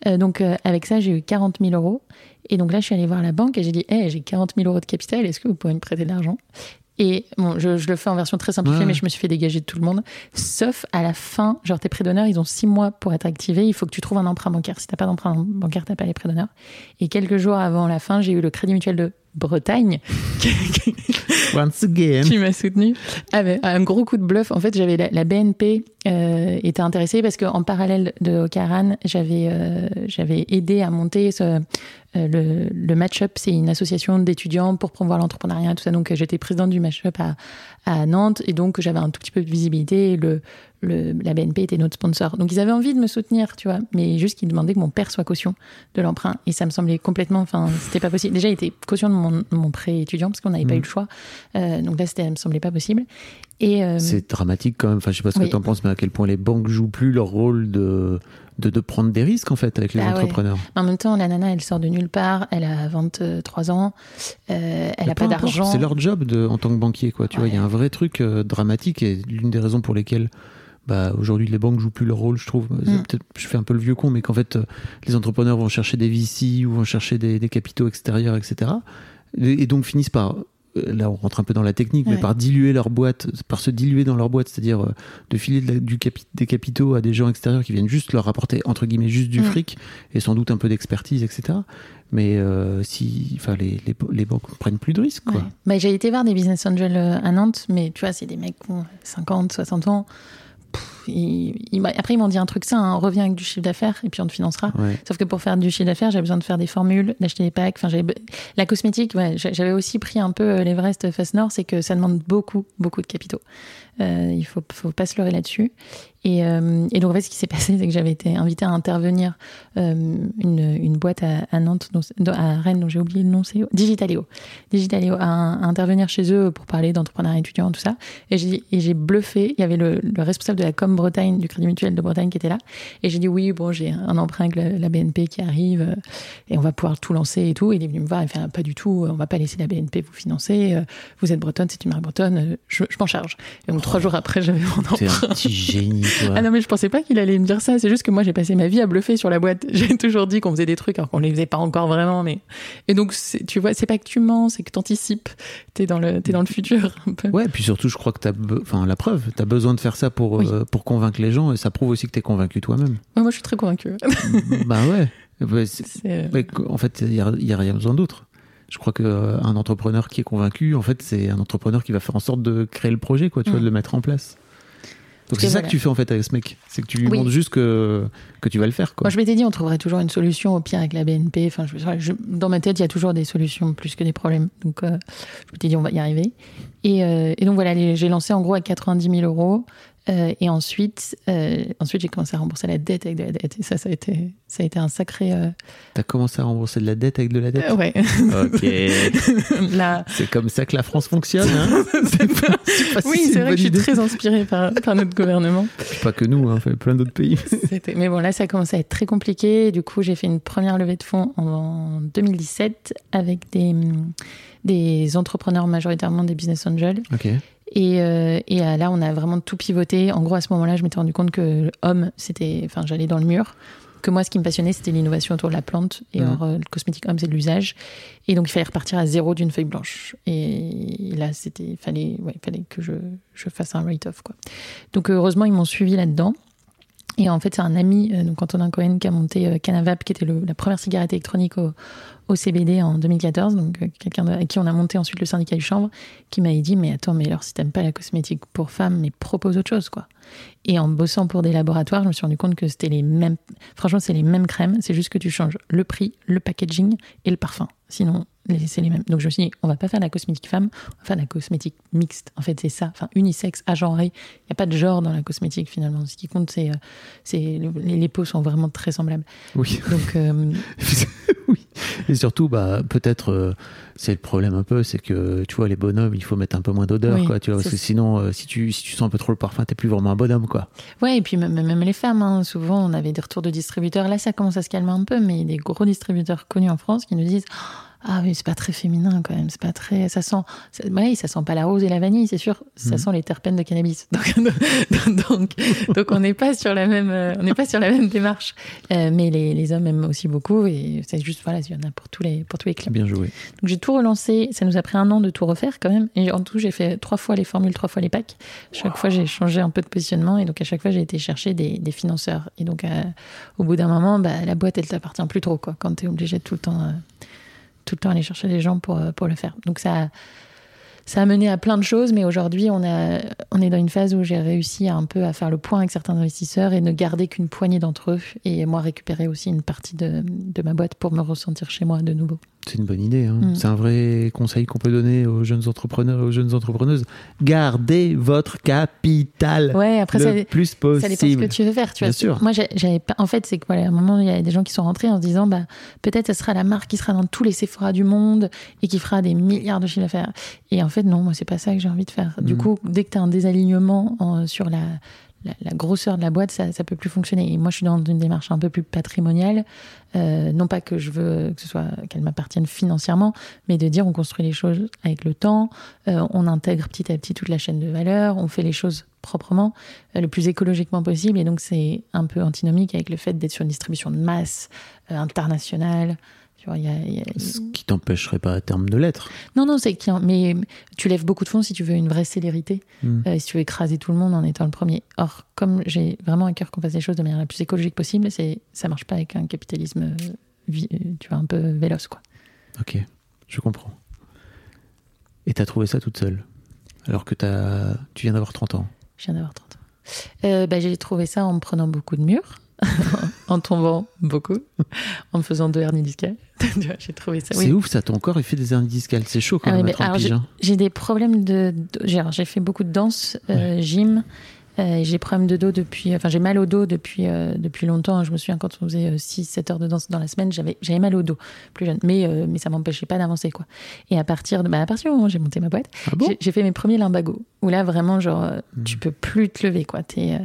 Euh, donc, euh, avec ça, j'ai eu 40 000 euros. Et donc là, je suis allée voir la banque et j'ai dit, hey, j'ai 40 000 euros de capital, est-ce que vous pouvez me prêter de l'argent? Et bon, je, je le fais en version très simplifiée, Ouais. mais je me suis fait dégager de tout le monde. Sauf à la fin, genre tes prêts d'honneur, ils ont six mois pour être activés. Il faut que tu trouves un emprunt bancaire. Si t'as pas d'emprunt bancaire, t'as pas les prêts d'honneur. Et quelques jours avant la fin, j'ai eu le Crédit Mutuel de Bretagne Once again. qui m'a soutenu avec un gros coup de bluff. En fait, j'avais la, la BNP euh, était intéressée parce qu'en parallèle de Ocaran, j'avais euh, j'avais aidé à monter ce, euh, le, le Matchup. C'est une association d'étudiants pour promouvoir l'entrepreneuriat, tout ça. Donc, j'étais présidente du Matchup à, à Nantes et donc j'avais un tout petit peu de visibilité. Le, le, la BNP était notre sponsor. Donc, ils avaient envie de me soutenir, tu vois, mais juste qu'ils demandaient que mon père soit caution de l'emprunt. Et ça me semblait complètement, enfin, c'était pas possible. Déjà, il était caution de mon, mon prêt étudiant parce qu'on n'avait pas Mhm. eu le choix. Euh, donc là, ça me semblait pas possible. Euh, C'est dramatique quand même. Enfin, je sais pas ce Oui. que t'en penses, mais à quel point les banques jouent plus leur rôle de, de, de prendre des risques en fait avec les Ah ouais. entrepreneurs. en même temps, la nana, elle sort de nulle part. Elle a 23 ans. euh, elle Mais a peu pas d'argent. C'est leur job de, en tant que banquier, quoi. Tu vois, il y a un vrai truc euh, dramatique et l'une des raisons pour lesquelles bah, aujourd'hui les banques jouent plus leur rôle, je trouve. Mm. Je fais un peu le vieux con, mais qu'en fait, les entrepreneurs vont chercher des VC ou vont chercher des, des capitaux extérieurs, etc. Et, et donc finissent par là on rentre un peu dans la technique, mais par diluer leur boîte, par se diluer dans leur boîte, c'est-à-dire euh, de filer de la- du capi- des capitaux à des gens extérieurs qui viennent juste leur rapporter entre guillemets juste du Mm. fric et sans doute un peu d'expertise, etc. Mais euh, si, enfin les, les, les banques prennent plus de risques. Ouais. Bah, j'ai été voir des business angels euh, à Nantes, mais tu vois, c'est des mecs qui ont 50, 60 ans. Pff, m'a- après, ils m'ont dit un truc ça, hein, reviens avec du chiffre d'affaires et puis on te financera. Ouais. Sauf que pour faire du chiffre d'affaires, j'avais besoin de faire des formules, d'acheter des packs. Enfin, la cosmétique, ouais, j'a- j'avais aussi pris un peu euh, l'Everest Face Nord, c'est que ça demande beaucoup, beaucoup de capitaux. Euh, il faut, faut pas se leurrer là-dessus. Et, euh, et donc, en fait, ce qui s'est passé, c'est que j'avais été invitée à intervenir euh, une, une boîte à, Nantes, à Rennes, dont j'ai oublié le nom, c'est Digitaléo. Digitaléo, à, intervenir chez eux pour parler d'entrepreneuriat étudiant, tout ça. Et j'ai et bluffé. Il y avait le, le responsable de la com Bretagne, du Crédit Mutuel de Bretagne qui était là. Et j'ai dit oui, bon, j'ai un emprunt la, BNP qui arrive et on va pouvoir tout lancer et tout. Et il est venu me voir, il fait ah, pas du tout, on va pas laisser la BNP vous financer. Vous êtes bretonne, c'est une marque bretonne, je, m'en charge. Et trois jours après, j'avais mon T'es emprunt. un petit génie, toi. Ah non, mais je pensais pas qu'il allait me dire ça. C'est juste que moi, j'ai passé ma vie à bluffer sur la boîte. J'ai toujours dit qu'on faisait des trucs alors qu'on les faisait pas encore vraiment. Mais et donc, tu vois, c'est pas que tu mens, c'est que t'anticipes. T'es dans le, t'es dans le futur. Un peu. Ouais, puis surtout, je crois que t'as, enfin, la preuve, t'as besoin de faire ça pour, Oui. euh, pour convaincre les gens, et ça prouve aussi que t'es convaincu toi-même. Ouais, moi, je suis très convaincue. bah ouais. En fait, il y y a rien besoin d'autre. Je crois que euh, un entrepreneur qui est convaincu, en fait, c'est un entrepreneur qui va faire en sorte de créer le projet, quoi, tu Mm. vois, de le mettre en place. Donc c'est ça que tu fais en fait avec ce mec, c'est que tu lui Oui. montres juste que que tu vas le faire, quoi. Moi, je m'étais dit, on trouverait toujours une solution au pire avec la BNP. Enfin, je, je- dans ma tête, il y a toujours des solutions plus que des problèmes. Donc, euh, je m'étais dit, on va y arriver. Et, euh, et donc, voilà, j'ai lancé en gros à 90 000 euros. Euh, et ensuite, euh, ensuite j'ai commencé à rembourser la dette avec de la dette. Et ça, ça a été, ça a été un sacré. Euh... T'as commencé à rembourser de la dette avec de la dette? Ouais. Ok. C'est comme ça que la France fonctionne. Hein? C'est pas- pas oui, c'est vrai que je suis très inspirée par, par notre gouvernement. Pas que nous, hein, fait plein d'autres pays. Mais bon, là, ça a commencé à être très compliqué. Du coup, j'ai fait une première levée de fonds en 2017 avec des, des entrepreneurs majoritairement des business angels. Ok. Et, euh, et euh, là, on a vraiment tout pivoté. En gros, à ce moment-là, je m'étais rendu compte que homme, c'était, enfin, j'allais dans le mur. Que moi, ce qui me passionnait, c'était l'innovation autour de la plante. Et or, euh, le cosmétique homme, c'est de l'usage. Et donc, il fallait repartir à zéro d'une feuille blanche. Et là, c'était, fallait, ouais, fallait que je, je fasse un write-off, quoi. Donc, heureusement, ils m'ont suivi là-dedans. Et en fait, c'est un ami, euh, donc Antonin Cohen, qui a monté euh, Canavap, qui était la première cigarette électronique au, CBD en 2014. Donc, euh, quelqu'un avec qui on a monté ensuite le syndicat du chanvre, qui m'avait dit Mais attends, mais alors si t'aimes pas la cosmétique pour femmes, mais propose autre chose, quoi. Et en bossant pour des laboratoires, je me suis rendu compte que c'était les mêmes. Franchement, c'est les mêmes crèmes, c'est juste que tu changes le prix, le packaging et le parfum. Sinon, c'est les mêmes. Donc, je me suis dit On va pas faire de la cosmétique femme, on va faire de la cosmétique mixte. En fait, c'est ça. Enfin, unisexe, agenré. Il n'y a pas de genre dans la cosmétique, finalement. Ce qui compte, c'est. euh, c'est les, peaux sont vraiment très semblables. Oui. Donc, euh, oui. Et surtout, bah, peut-être, euh, c'est le problème un peu, c'est que, tu vois, les bonhommes, il faut mettre un peu moins d'odeur, Oui, quoi, tu vois, parce que sinon, euh, si tu, si tu sens un peu trop le parfum, t'es plus vraiment un bonhomme, quoi. Ouais, et puis même, même les femmes, hein, souvent on avait des retours de distributeurs. Là, ça commence à se calmer un peu, mais des gros distributeurs connus en France qui nous disent Ah, mais c'est pas très féminin quand même, c'est pas très. Ça sent. ça- ouais, ça sent pas la rose et la vanille, c'est sûr, ça Mhm. sent les terpènes de cannabis. Donc, donc, donc on n'est pas sur la même, euh, on n'est pas sur la même démarche. Euh, mais les, les hommes aiment aussi beaucoup, et c'est juste, voilà, il y en a pour tous les, pour tous les clients. Bien joué. Donc j'ai tout relancé. Ça nous a pris un an de tout refaire quand même. Et en tout, j'ai fait trois fois les formules, trois fois les packs. Chaque fois, j'ai changé un peu de positionnement. Et donc à chaque fois, j'ai été chercher des, des financeurs. Et donc euh, au bout d'un moment, bah, la boîte, elle t'appartient plus trop quoi. Quand tu es obligé de tout le temps, euh, tout le temps aller chercher des gens pour euh, pour le faire. Donc ça. Ça a mené à plein de choses, mais aujourd'hui, on, on est dans une phase où j'ai réussi un peu à faire le point avec certains investisseurs et ne garder qu'une poignée d'entre eux, et moi récupérer aussi une partie de, de ma boîte pour me ressentir chez moi de nouveau. C'est une bonne idée. hein. Mm. C'est un vrai conseil qu'on peut donner aux jeunes entrepreneurs et aux jeunes entrepreneuses. Gardez votre capital Ouais, après, ça, le plus Ça dépend ce possible. que tu veux faire. Tu Bien vois, sûr. Moi, j'avais pas. En fait, c'est que voilà, à un moment, il y a des gens qui sont rentrés en se disant, bah, peut-être, ce sera la marque qui sera dans tous les Sephora du monde et qui fera des milliards de chiffres d'affaires. Et en fait, non, moi, c'est pas ça que j'ai envie de faire. Du Mhm. coup, dès que tu as un désalignement en- sur la, la, la grosseur de la boîte, ça, ça peut plus fonctionner. Et moi, je suis dans une démarche un peu plus patrimoniale. Euh, non pas que je veux que ce soit qu'elle m'appartienne financièrement, mais de dire on construit les choses avec le temps, euh, on intègre petit à petit toute la chaîne de valeur, on fait les choses proprement, euh, le plus écologiquement possible. Et donc, c'est un peu antinomique avec le fait d'être sur une distribution de masse euh, internationale. Tu vois, il y a- il y a- Ce qui t'empêcherait pas à terme de l'être. Non, non, c'est mais tu lèves beaucoup de fonds si tu veux une vraie célérité, Mm. euh, si tu veux écraser tout le monde en étant le premier. Or, comme j'ai vraiment à cœur qu'on fasse les choses de manière la plus écologique possible, c'est ça marche pas avec un capitalisme, euh, euh, tu vois, un peu véloce, quoi. Ok, je comprends. Et t'as trouvé ça toute seule Alors que t'as... tu viens d'avoir 30 ans. Je viens d'avoir 30 ans. Euh, bah, j'ai trouvé ça en me prenant beaucoup de murs, en tombant beaucoup, en me faisant deux hernies discales. J'ai trouvé ça. C'est ouf, ça, ton corps, il fait des hernies discales. C'est chaud quand Ah même mais à 30 alors, piges, hein. J'ai des problèmes de. de- j'ai alors, j'ai fait beaucoup de danse, euh, gym. euh, j'ai des problèmes de dos depuis. Enfin, j'ai mal au dos depuis, euh, depuis longtemps. Je me souviens quand on faisait 6-7 heures de danse dans la semaine, j'avais, j'avais mal au dos plus jeune. Mais, euh, mais ça m'empêchait pas d'avancer, quoi. Et à partir, de, bah, à partir du moment où j'ai monté ma boîte, Ah bon? j'ai, j'ai fait mes premiers limbagos. Où là, vraiment, genre, euh, Mm. tu peux plus te lever, quoi. T'es, euh, euh,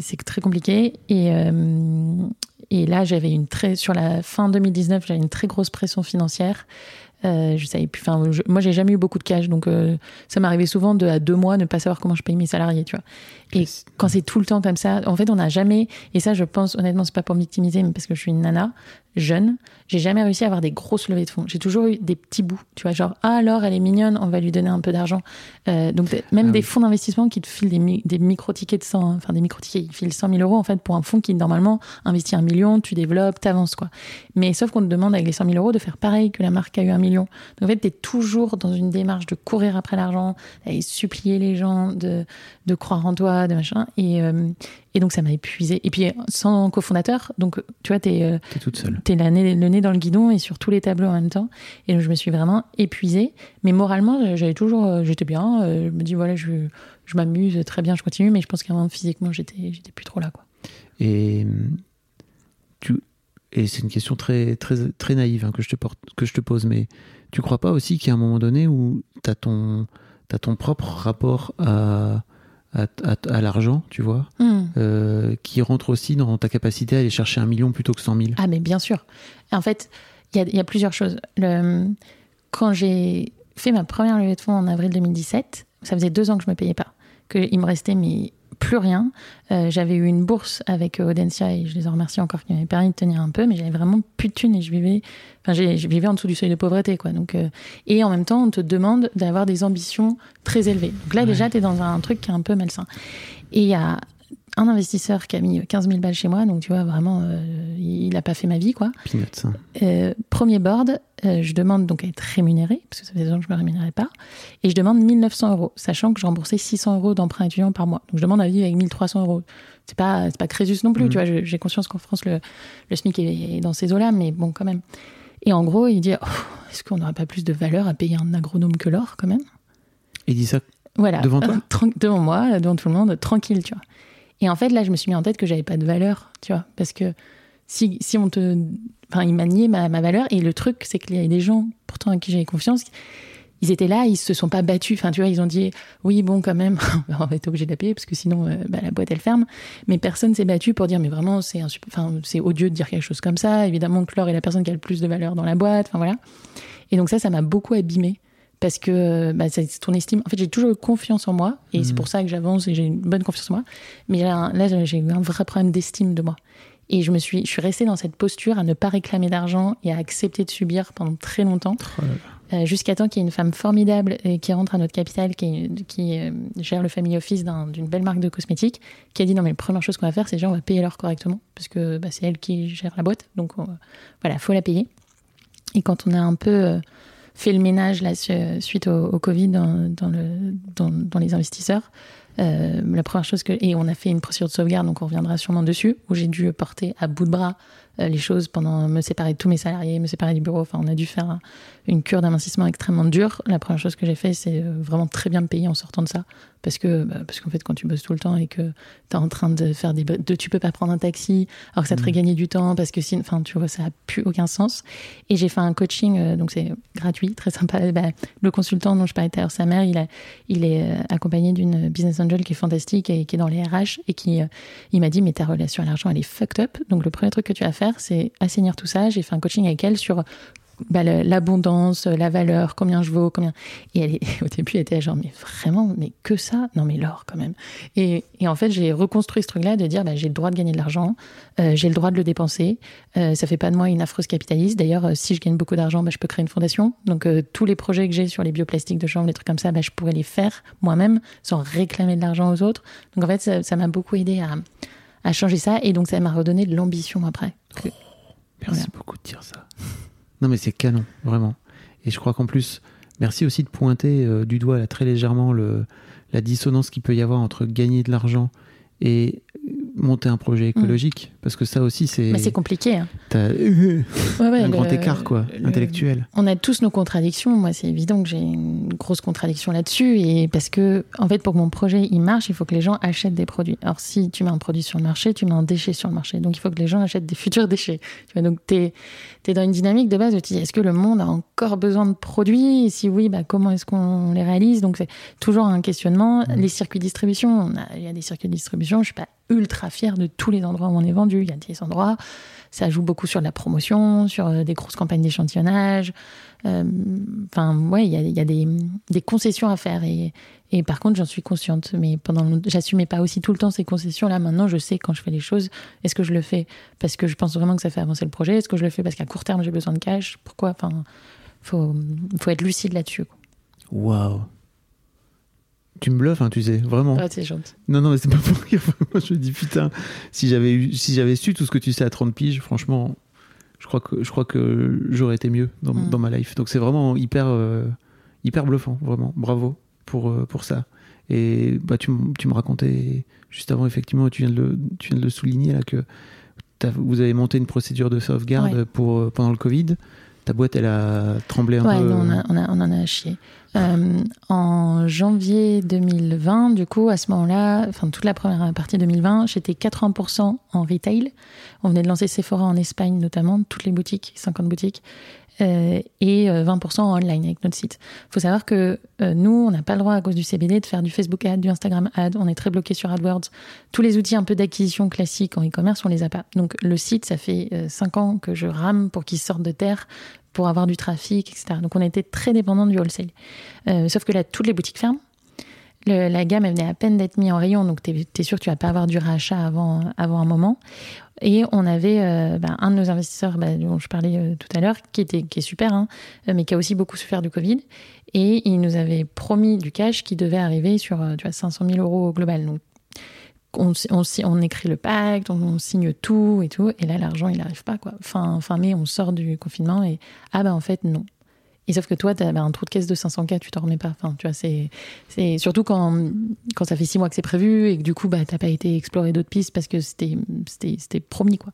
c'est très compliqué. Et, euh, et là, j'avais une très. Sur la fin 2019, j'avais une très grosse pression financière. Euh, je savais plus. Enfin, moi, j'ai jamais eu beaucoup de cash, donc euh, ça m'arrivait souvent de à deux mois ne pas savoir comment je paye mes salariés, tu vois. Et quand c'est tout le temps comme ça, en fait, on n'a jamais. Et ça, je pense honnêtement, c'est pas pour me victimiser, mais parce que je suis une nana jeune, j'ai jamais réussi à avoir des grosses levées de fonds. J'ai toujours eu des petits bouts, tu vois, genre ah alors elle est mignonne, on va lui donner un peu d'argent. Euh, donc même Ah des fonds d'investissement qui te filent des, mi- des micro tickets de 100, enfin des micro tickets, ils filent 100 000 euros en fait pour un fonds qui normalement investit un million, tu développes, t'avances quoi. Mais sauf qu'on te demande avec les 100 000 euros de faire pareil que la marque a eu un million. Donc en fait, tu es toujours dans une démarche de courir après l'argent, d'aller supplier les gens, de, de croire en toi, de machin. Et, euh, et donc ça m'a épuisé. Et puis sans cofondateur, donc tu vois, tu es, T'es toute seule. t'es le nez, le nez dans le guidon et sur tous les tableaux en même temps. Et donc, je me suis vraiment épuisée. Mais moralement, j'avais toujours, euh, j'étais bien. euh, Je me dis, voilà, je, je m'amuse très bien, je continue. Mais je pense qu'à un moment, physiquement, j'étais, j'étais plus trop là, quoi. Et, tu, et c'est une question très, très, très naïve hein, que, je te porte, que je te pose, mais tu crois pas aussi qu'il y a un moment donné où tu as ton, t'as ton propre rapport à, à, à- à l'argent, tu vois, Hmm. euh, qui rentre aussi dans ta capacité à aller chercher un million plutôt que 100 000 Ah, mais bien sûr. En fait, il y a, il y a plusieurs choses. Le, quand j'ai fait ma première levée de fonds en avril 2017, ça faisait deux ans que je me payais pas, qu'il me restait mais plus rien. Euh, j'avais eu une bourse avec euh, Audencia et je les en remercie encore qui m'avaient permis de tenir un peu, mais j'avais vraiment plus de thunes et je vivais, enfin, je vivais en dessous du seuil de pauvreté, quoi. Donc, euh, et en même temps, on te demande d'avoir des ambitions très élevées. Donc là, déjà, tu es dans un truc qui est un peu malsain. Et il y a un investisseur qui a mis 15 000 balles chez moi, donc tu vois, vraiment, euh, il n'a pas fait ma vie, quoi. Peanuts. hein. Euh, premier board, euh, je demande donc à être rémunérée, parce que ça faisait des ans que je ne me rémunérais pas, et je demande 1900 euros, sachant que je remboursais 600 euros d'emprunt étudiant par mois. Donc je demande à vivre avec 1300 euros. C'est pas, pas Crésus non plus, Mhm. tu vois, j'ai conscience qu'en France, le, le SMIC est, est dans ces eaux-là, mais bon, quand même. Et en gros, il dit, Oh, est-ce qu'on n'aurait pas plus de valeur à payer un agronome que l'or, quand même? Il dit ça. voilà. Devant toi? Devant moi, devant tout le monde, tranquille, tu vois. Et en fait, là, je me suis mis en tête que j'avais pas de valeur, tu vois. Parce que si, si on te. Enfin, il m'a nié ma, ma valeur. Et le truc, c'est qu'il y a des gens, pourtant, à qui j'avais confiance, ils étaient là, ils se sont pas battus. Enfin, tu vois, ils ont dit, oui, bon, quand même, on va être obligé de la payer, parce que sinon, euh, bah, la boîte, elle ferme. Mais personne s'est battu pour dire, mais vraiment, c'est enfin, c'est odieux de dire quelque chose comme ça. Évidemment Laure est la personne qui a le plus de valeur dans la boîte. Enfin, voilà. Et donc, ça, ça m'a beaucoup abîmé parce que bah, c'est ton estime. En fait, j'ai toujours eu confiance en moi et c'est pour ça que j'avance et j'ai une bonne confiance en moi. Mais là, j'ai eu un vrai problème d'estime de moi. Et je me suis, je suis restée dans cette posture à ne pas réclamer d'argent et à accepter de subir pendant très longtemps, Oh euh, jusqu'à temps qu'il y ait une femme formidable euh, qui rentre à notre capital, qui, qui euh, gère le family office d'un- d'une belle marque de cosmétiques, qui a dit non mais la première chose qu'on va faire, c'est déjà on va payer l'heure correctement parce que bah, c'est elle qui gère la boîte, donc on- voilà, faut la payer. Et quand on a un peu euh, fait le ménage là, su- suite au, Covid dans, dans le, dans, dans les investisseurs. Euh, la première chose que et on a fait une procédure de sauvegarde, donc on reviendra sûrement dessus, où j'ai dû porter à bout de bras les choses pendant me séparer de tous mes salariés, me séparer du bureau. Enfin, on a dû faire un- une cure d'amincissement extrêmement dure. La première chose que j'ai fait, c'est euh, vraiment très bien me payer en sortant de ça, parce que bah, parce qu'en fait, quand tu bosses tout le temps et que tu es en train de faire des de, tu peux pas prendre un taxi, alors que ça te ferait gagner du temps, parce que sinon, enfin, tu vois, ça a plus aucun sens. Et j'ai fait un coaching, euh, donc c'est gratuit, très sympa. Bah, le consultant dont je parlais tout à l'heure, sa mère, il, a, il est euh, accompagné d'une business angel qui est fantastique et qui est dans les RH et qui, euh, il m'a dit, mais ta relation à l'argent, elle est fucked up. Donc le premier truc que tu vas faire, c'est assainir tout ça. J'ai fait un coaching avec elle sur bah, l'abondance, la valeur, combien je vaux, combien. Et elle, au début, elle était genre, mais vraiment, mais que ça? Non, mais l'or quand même. Et, et en fait, j'ai reconstruit ce truc-là de dire, bah, j'ai le droit de gagner de l'argent, euh, j'ai le droit de le dépenser. Euh, ça fait pas de moi une affreuse capitaliste. D'ailleurs, euh, si je gagne beaucoup d'argent, bah, je peux créer une fondation. Donc, euh, tous les projets que j'ai sur les bioplastiques de chambre, les trucs comme ça, je pourrais les faire moi-même sans réclamer de l'argent aux autres. Donc, en fait, ça m'a beaucoup aidé à, à changer ça. Et donc, ça m'a redonné de l'ambition après. Que- Merci Voilà. beaucoup de dire ça. Non, mais c'est canon, vraiment. Et je crois qu'en plus, merci aussi de pointer euh, du doigt là, très légèrement le, la dissonance qu'il peut y avoir entre gagner de l'argent et monter un projet écologique. Parce que ça aussi, c'est. Bah, c'est compliqué. hein. t'as- Ouais, ouais, un grand écart, quoi, le- intellectuel. On a tous nos contradictions. Moi, c'est évident que j'ai une grosse contradiction là-dessus. Et parce que, en fait, pour que mon projet il marche, il faut que les gens achètent des produits. Alors, si tu mets un produit sur le marché, tu mets un déchet sur le marché. Donc, il faut que les gens achètent des futurs déchets. Tu vois, donc, tu es, dans une dynamique de base où tu dis est-ce que le monde a encore besoin de produits? Et si oui, bah, comment est-ce qu'on les réalise? Donc, c'est toujours un questionnement. Les circuits de distribution, il y a des circuits de distribution. Je suis pas ultra fière de tous les endroits où on est vendu. Il y a des endroits ça joue beaucoup sur la promotion, sur euh, des grosses campagnes d'échantillonnage. Euh, Enfin, ouais, il y a, des, concessions à faire. Et, par contre, j'en suis consciente. Mais pendant, j'assumais pas aussi tout le temps ces concessions-là. Maintenant, je sais quand je fais les choses, est-ce que je le fais parce que je pense vraiment que ça fait avancer le projet? Est-ce que je le fais parce qu'à court terme, j'ai besoin de cash? Pourquoi? Enfin, faut, faut être lucide là-dessus. Waouh. Tu me bluffes, hein, tu sais, vraiment. Ah, c'est gentil. Non, non, mais c'est pas pour rire. Moi, je me dis, putain, si j'avais eu, si j'avais su tout ce que tu sais à 30 piges, franchement, je crois que, je crois que j'aurais été mieux dans, Mm. dans ma life. Donc c'est vraiment hyper, euh, hyper bluffant, vraiment. Bravo pour, euh, pour ça. Et bah, tu, tu me racontais juste avant, effectivement, tu viens de le, tu viens de le souligner là, que vous avez monté une procédure de sauvegarde pour, pendant le Covid. Ta boîte, elle a tremblé un ouais, peu. Ouais, on, on, on, en a chié. Euh, en janvier 2020, du coup, à ce moment-là, enfin toute la première partie 2020, j'étais 80% en retail. On venait de lancer Sephora en Espagne notamment, toutes les boutiques, 50 boutiques. Euh, et 20% en online avec notre site. Il faut savoir que euh, nous, on n'a pas le droit à cause du CBD de faire du Facebook ad, du Instagram ad. On est très bloqué sur AdWords. Tous les outils un peu d'acquisition classiques en e-commerce, on les a pas. Donc le site, ça fait 5 ans que je rame pour qu'il sorte de terre pour avoir du trafic, etc. Donc on était très dépendant du wholesale. Euh, sauf que là, toutes les boutiques ferment. La gamme, elle venait à peine d'être mise en rayon, donc tu es, sûr que tu vas pas avoir du rachat avant, avant un moment. Et on avait euh, bah, un de nos investisseurs, bah, dont je parlais euh, tout à l'heure, qui, qui est super, hein, mais qui a aussi beaucoup souffert du Covid. Et il nous avait promis du cash qui devait arriver sur tu vois, 500 000 euros au global. Donc on, écrit le pacte, on, signe tout et tout, et là l'argent il n'arrive pas quoi. Fin, fin mai, on sort du confinement et ah bah en fait non. Sauf que toi, tu as bah, un trou de caisse de 500K, tu t'en remets pas. Enfin, tu vois, c'est, surtout quand, quand ça fait six mois que c'est prévu et que du coup, bah, t'as pas été explorer d'autres pistes parce que c'était, c'était, c'était promis, quoi.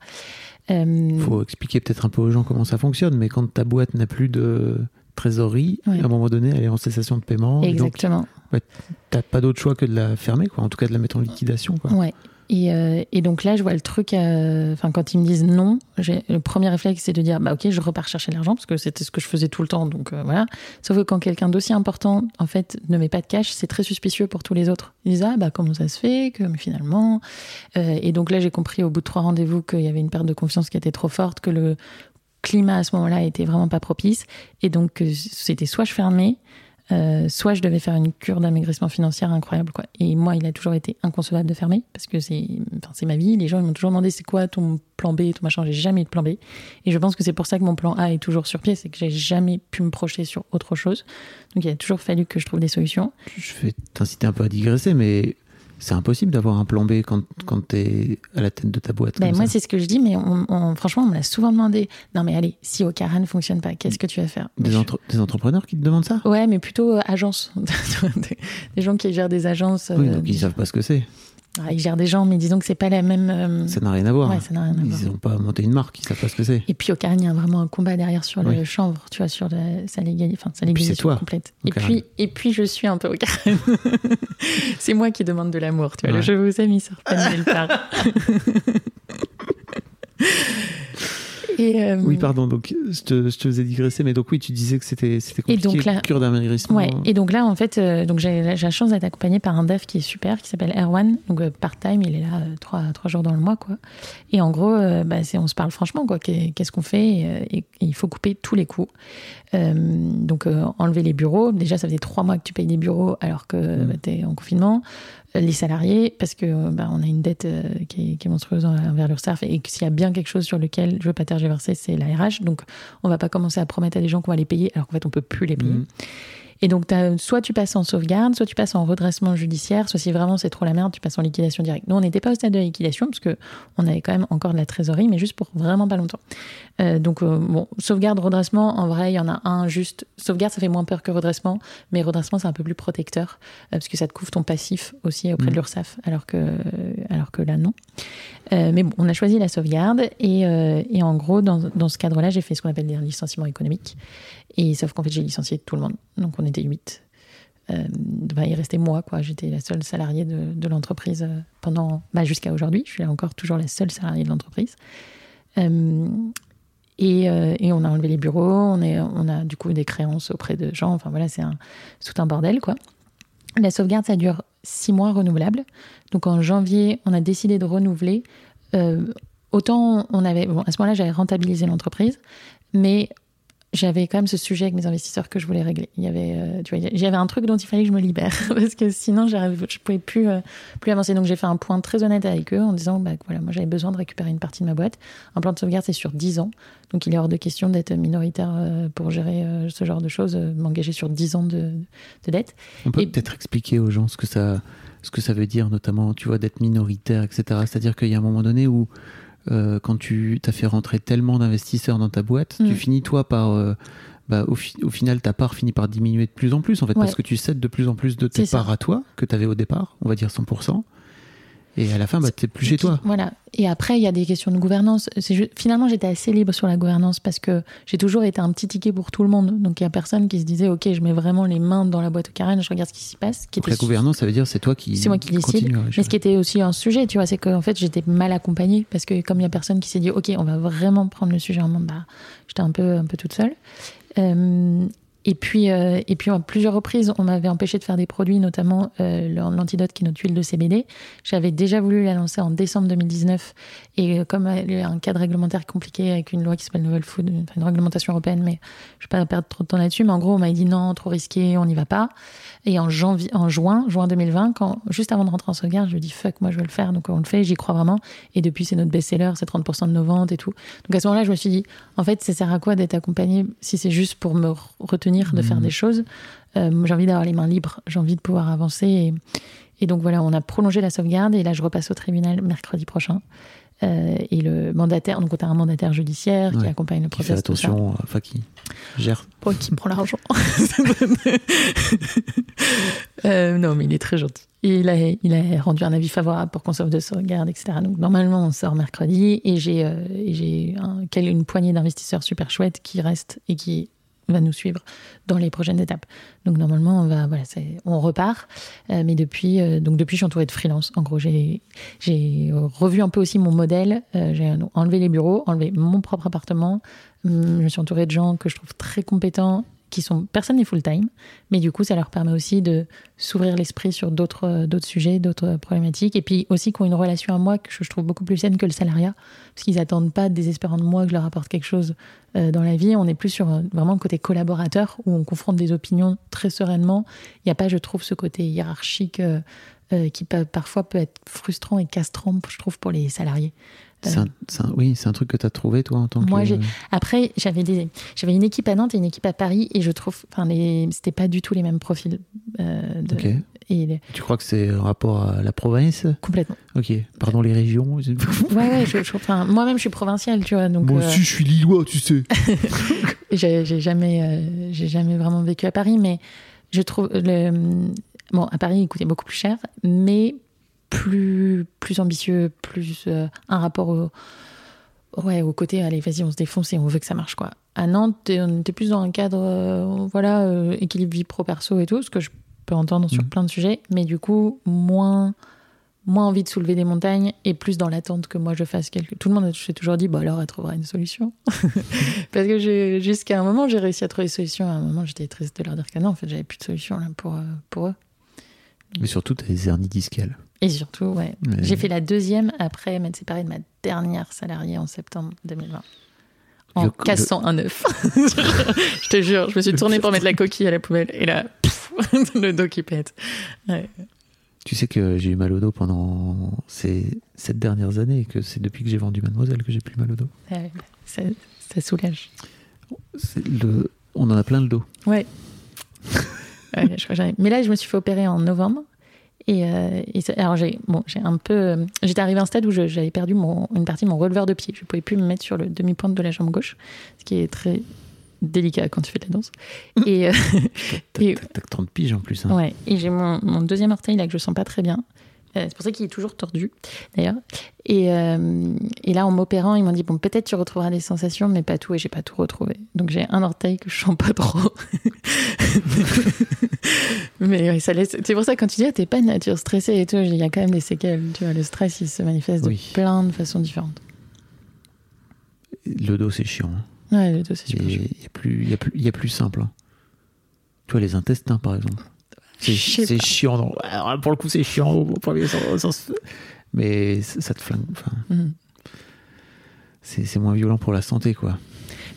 Euh... Faut expliquer peut-être un peu aux gens comment ça fonctionne, mais quand ta boîte n'a plus de trésorerie, ouais. à un moment donné, elle est en cessation de paiement. Exactement. Donc, ouais, t'as pas d'autre choix que de la fermer, quoi. En tout cas, de la mettre en liquidation, quoi. Ouais. Et, euh, et, donc là, je vois le truc, euh, quand ils me disent non, le premier réflexe, c'est de dire, bah ok, je repars chercher l'argent, parce que c'était ce que je faisais tout le temps, donc euh, voilà. Sauf que quand quelqu'un d'aussi important, en fait, ne met pas de cash, c'est très suspicieux pour tous les autres. Ils disent, ah bah comment ça se fait, que finalement. et donc là, j'ai compris au bout de trois rendez-vous qu'il y avait une perte de confiance qui était trop forte, que le climat à ce moment-là était vraiment pas propice. Et donc, c'était soit je fermais, euh, soit je devais faire une cure d'amaigrissement financier incroyable. Quoi. Et moi, il a toujours été inconcevable de fermer parce que c'est, enfin, ma vie. Les gens m'ont toujours demandé c'est quoi ton plan B, ton machin. J'ai jamais eu de plan B. Et je pense que c'est pour ça que mon plan A est toujours sur pied. C'est que j'ai jamais pu me projeter sur autre chose. Donc il a toujours fallu que je trouve des solutions. Je vais t'inciter un peu à digresser, mais c'est impossible d'avoir un plan B quand, quand tu es à la tête de ta boîte. Ben moi, c'est ce que je dis, mais on, on, franchement, on me l'a souvent demandé. Non, mais allez, si Okara ne fonctionne pas, qu'est-ce que tu vas faire? Des, entre, des, entrepreneurs qui te demandent ça? Ouais, mais plutôt euh, agences. des gens qui gèrent des agences. Oui, donc ils savent pas ce que c'est. Ah, ils gèrent des gens, mais disons que c'est pas la même. Euh... Ça n'a rien à voir. Ouais, ça n'a rien à ils n'ont pas monté une marque, ils savent pas ce que c'est. Et puis au Carne, il y a vraiment un combat derrière sur oui. le chanvre, tu vois, sur la, sa, légali... enfin, sa légalisation complète. Et puis, et puis, je suis un peu au Carne. c'est moi qui demande de l'amour, tu vois. Ouais. Le je vous aime, il sort pas de nulle part. Et euh... Oui, pardon, donc je te, je te faisais digresser, mais donc oui, tu disais que c'était compliqué, et donc là, cure d'amaigrissement. Ouais, et donc là, en fait, euh, donc j'ai la chance d'être accompagnée par un dev qui est super, qui s'appelle Erwan, donc euh, part-time, il est là euh, trois, trois jours dans le mois, quoi. Et en gros, bah, on se parle franchement, quoi, qu'est-ce qu'on fait et, et, il faut couper tous les coûts. donc enlever les bureaux, déjà ça faisait trois mois que tu payes des bureaux alors que mmh. bah, tu es en confinement les salariés, parce que bah, on a une dette euh, qui, est, qui, est, monstrueuse envers l'URSSAF et que s'il y a bien quelque chose sur lequel je veux pas tergiverser, c'est la RH. Donc, on va pas commencer à promettre à des gens qu'on va les payer alors qu'en fait, on peut plus les payer. Mmh. Et donc, as, soit tu passes en sauvegarde, soit tu passes en redressement judiciaire, soit si vraiment c'est trop la merde, tu passes en liquidation directe. Nous, on n'était pas au stade de la liquidation parce que on avait quand même encore de la trésorerie, mais juste pour vraiment pas longtemps. Euh, donc, euh, bon, sauvegarde, redressement, en vrai, il y en a un juste. Sauvegarde, ça fait moins peur que redressement, mais redressement, c'est un peu plus protecteur euh, parce que ça te couvre ton passif aussi auprès mmh. de l'URSSAF, alors que, alors que là, non. Euh, mais bon, on a choisi la sauvegarde et, euh, en gros, dans, ce cadre-là, j'ai fait ce qu'on appelle des licenciements économiques. Et sauf qu'en fait, j'ai licencié tout le monde. Donc, on était huit. Euh, il restait moi, quoi. J'étais la seule salariée de, l'entreprise pendant, bah, jusqu'à aujourd'hui. Je suis encore toujours la seule salariée de l'entreprise. Euh, et, on a enlevé les bureaux, on a du coup des créances auprès de gens. Enfin voilà, c'est tout un bordel, quoi. La sauvegarde, ça dure six mois renouvelables. Donc en janvier, on a décidé de renouveler. Euh, autant on avait, bon, à ce moment-là, j'avais rentabilisé l'entreprise, mais j'avais quand même ce sujet avec mes investisseurs que je voulais régler. Il y avait, euh, tu vois, j'avais un truc dont il fallait que je me libère parce que sinon, je pouvais plus, euh, plus avancer. Donc j'ai fait un point très honnête avec eux en disant, bah voilà, moi j'avais besoin de récupérer une partie de ma boîte. Un plan de sauvegarde, c'est sur 10 ans, donc il est hors de question d'être minoritaire euh, pour gérer ce genre de choses, m'engager sur 10 ans de, de dette. On peut peut-être expliquer aux gens ce que ça, ce que ça veut dire, notamment, tu vois, d'être minoritaire, etc. C'est-à-dire qu'il y a un moment donné où euh, quand tu t'as fait rentrer tellement d'investisseurs dans ta boîte, mmh. tu finis toi par euh, bah, au, fi au, final ta part finit par diminuer de plus en plus en fait Ouais. parce que tu cèdes de plus en plus de tes parts à toi que tu avais au départ, on va dire 100%. Et à la fin, bah, t'es plus chez toi. Voilà. Et après, il y a des questions de gouvernance. Finalement, j'étais assez libre sur la gouvernance parce que j'ai toujours été un petit ticket pour tout le monde. Donc, il y a personne qui se disait, OK, je mets vraiment les mains dans la boîte au carène, je regarde ce qui s'y passe. Qui Donc, était la gouvernance, ça veut dire c'est toi qui. c'est moi qui décide. Mais ce qui était aussi un sujet, tu vois, c'est qu'en fait, j'étais mal accompagnée parce que comme il y a personne qui s'est dit, OK, on va vraiment prendre le sujet en main, bah, j'étais un peu, un peu toute seule. Euh, et puis, euh, et puis, à plusieurs reprises, on m'avait empêché de faire des produits, notamment euh, l'antidote qui est notre huile de CBD. J'avais déjà voulu la lancer en décembre 2019. Et euh, comme il y a un cadre réglementaire compliqué avec une loi qui s'appelle Novel Food, une réglementation européenne, mais je vais pas perdre trop de temps là-dessus. Mais en gros, on m'a dit non, trop risqué, on n'y va pas. Et en, janvier, en juin, juin 2020, quand, juste avant de rentrer en sauvegarde, je me dis fuck, moi je veux le faire, donc on le fait, j'y crois vraiment. Et depuis, c'est notre best-seller, c'est 30% de nos ventes et tout. Donc à ce moment-là, je me suis dit, en fait, ça sert à quoi d'être accompagné si c'est juste pour me retenir de faire des choses Euh, J'ai envie d'avoir les mains libres, j'ai envie de pouvoir avancer. Et, et donc voilà, on a prolongé la sauvegarde et là, je repasse au tribunal mercredi prochain. Euh, et le mandataire, donc on a un mandataire judiciaire qui accompagne le Qui fait attention, euh, enfin qui gère. Pour qui prend l'argent. Euh, non, mais il est très gentil. Et il a, il a rendu un avis favorable pour qu'on sauve de sauvegarde, etc. Donc normalement, on sort mercredi et j'ai euh, un- une poignée d'investisseurs super chouettes qui restent et qui va nous suivre dans les prochaines étapes. Donc normalement, on va on repart. Euh, mais depuis, euh, donc depuis, je suis entourée de freelance. En gros, j'ai revu un peu aussi mon modèle. Euh, j'ai enlevé les bureaux, enlevé mon propre appartement. Hum, Je suis entourée de gens que je trouve très compétents, qui sont personne n'est full time, mais du coup, ça leur permet aussi de s'ouvrir l'esprit sur d'autres euh, d'autres sujets, d'autres problématiques, et puis aussi qui ont une relation à moi que je trouve beaucoup plus saine que le salariat, parce qu'ils attendent pas désespérant de moi que je leur apporte quelque chose euh, dans la vie. On est plus sur euh, vraiment le côté collaborateur où on confronte des opinions très sereinement. Il n'y a pas, je trouve, ce côté hiérarchique. euh, euh, qui parfois peut être frustrant et castrant, je trouve, pour les salariés. Un- un- oui, c'est un truc que tu as trouvé toi en tant Moi, que. Après, j'avais des, j'avais une équipe à Nantes et une équipe à Paris, et je trouve, enfin, les, c'était pas du tout les mêmes profils. euh, de, Ok. Et les- Tu crois que c'est un rapport à la province? Complètement. Ok. Pardon les régions. Ouais, ouais. Je, je- enfin, moi-même, je suis provinciale, tu vois, donc. Moi euh, aussi, je suis lillois, tu sais. J'ai j'ai jamais, euh, j'ai jamais vraiment vécu à Paris, mais je trouve le bon à Paris, il coûtait beaucoup plus cher, mais plus plus ambitieux, plus euh, un rapport au ouais au côté allez vas-y on se défonce et on veut que ça marche quoi. À Nantes, t'es- on était plus dans un cadre euh, voilà euh, équilibre vie pro perso et tout, ce que je peux entendre sur Mhm. plein de sujets, mais du coup moins moins envie de soulever des montagnes et plus dans l'attente que moi je fasse quelque tout le monde s'est toujours dit bah alors elle trouvera une solution parce que jusqu'à un moment j'ai réussi à trouver des solutions à un moment j'étais triste de leur dire que non en fait j'avais plus de solution là pour pour eux Mais surtout, tu as des hernies discales. Et surtout ouais j'ai fait la deuxième après m'être séparée de ma dernière salariée en septembre 2020 en Le- cassant un œuf je te jure je me suis tournée pour mettre la coquille à la poubelle et là pff, le dos qui pète Ouais. Tu sais que j'ai eu mal au dos pendant ces sept dernières années et que c'est depuis que j'ai vendu Mademoiselle que j'ai plus mal au dos. Ouais, ça, ça soulage Le... On en a plein le dos. Ouais. Je crois Mais là, je me suis fait opérer en novembre. Et, euh, et alors, j'ai bon, j'ai un peu. J'étais arrivé à un stade où je- j'avais perdu mon, une partie de mon releveur de pied. Je ne pouvais plus me mettre sur le demi-pointe de la jambe gauche, ce qui est très délicat quand tu fais de la danse. Et, euh, T'as Et- t'as- t'as que 30 piges en plus. hein. ouais, et j'ai mon, mon deuxième orteil là que je sens pas très bien. Euh, c'est pour ça qu'il est toujours tordu, d'ailleurs. Et, euh, et là, en m'opérant, ils m'ont dit bon, peut-être tu retrouveras des sensations, mais pas tout. Et j'ai pas tout retrouvé. Donc j'ai un orteil que je sens pas trop. mais ouais, ça laisse. C'est pour ça que quand tu dis ah, t'es pas de nature stressée et tout, il y a quand même des séquelles. Tu vois, le stress, il se manifeste Oui. de plein de façons différentes. Le dos, c'est chiant. hein. Ouais, le dos, c'est super. Il y, y, plus- il y a plus simple. hein. Tu vois, les intestins, par exemple. C'est Je chiant. non. Alors, pour le coup, c'est chiant au premier sens. Mais ça te flingue. Enfin, Mhm. c'est moins violent pour la santé, quoi.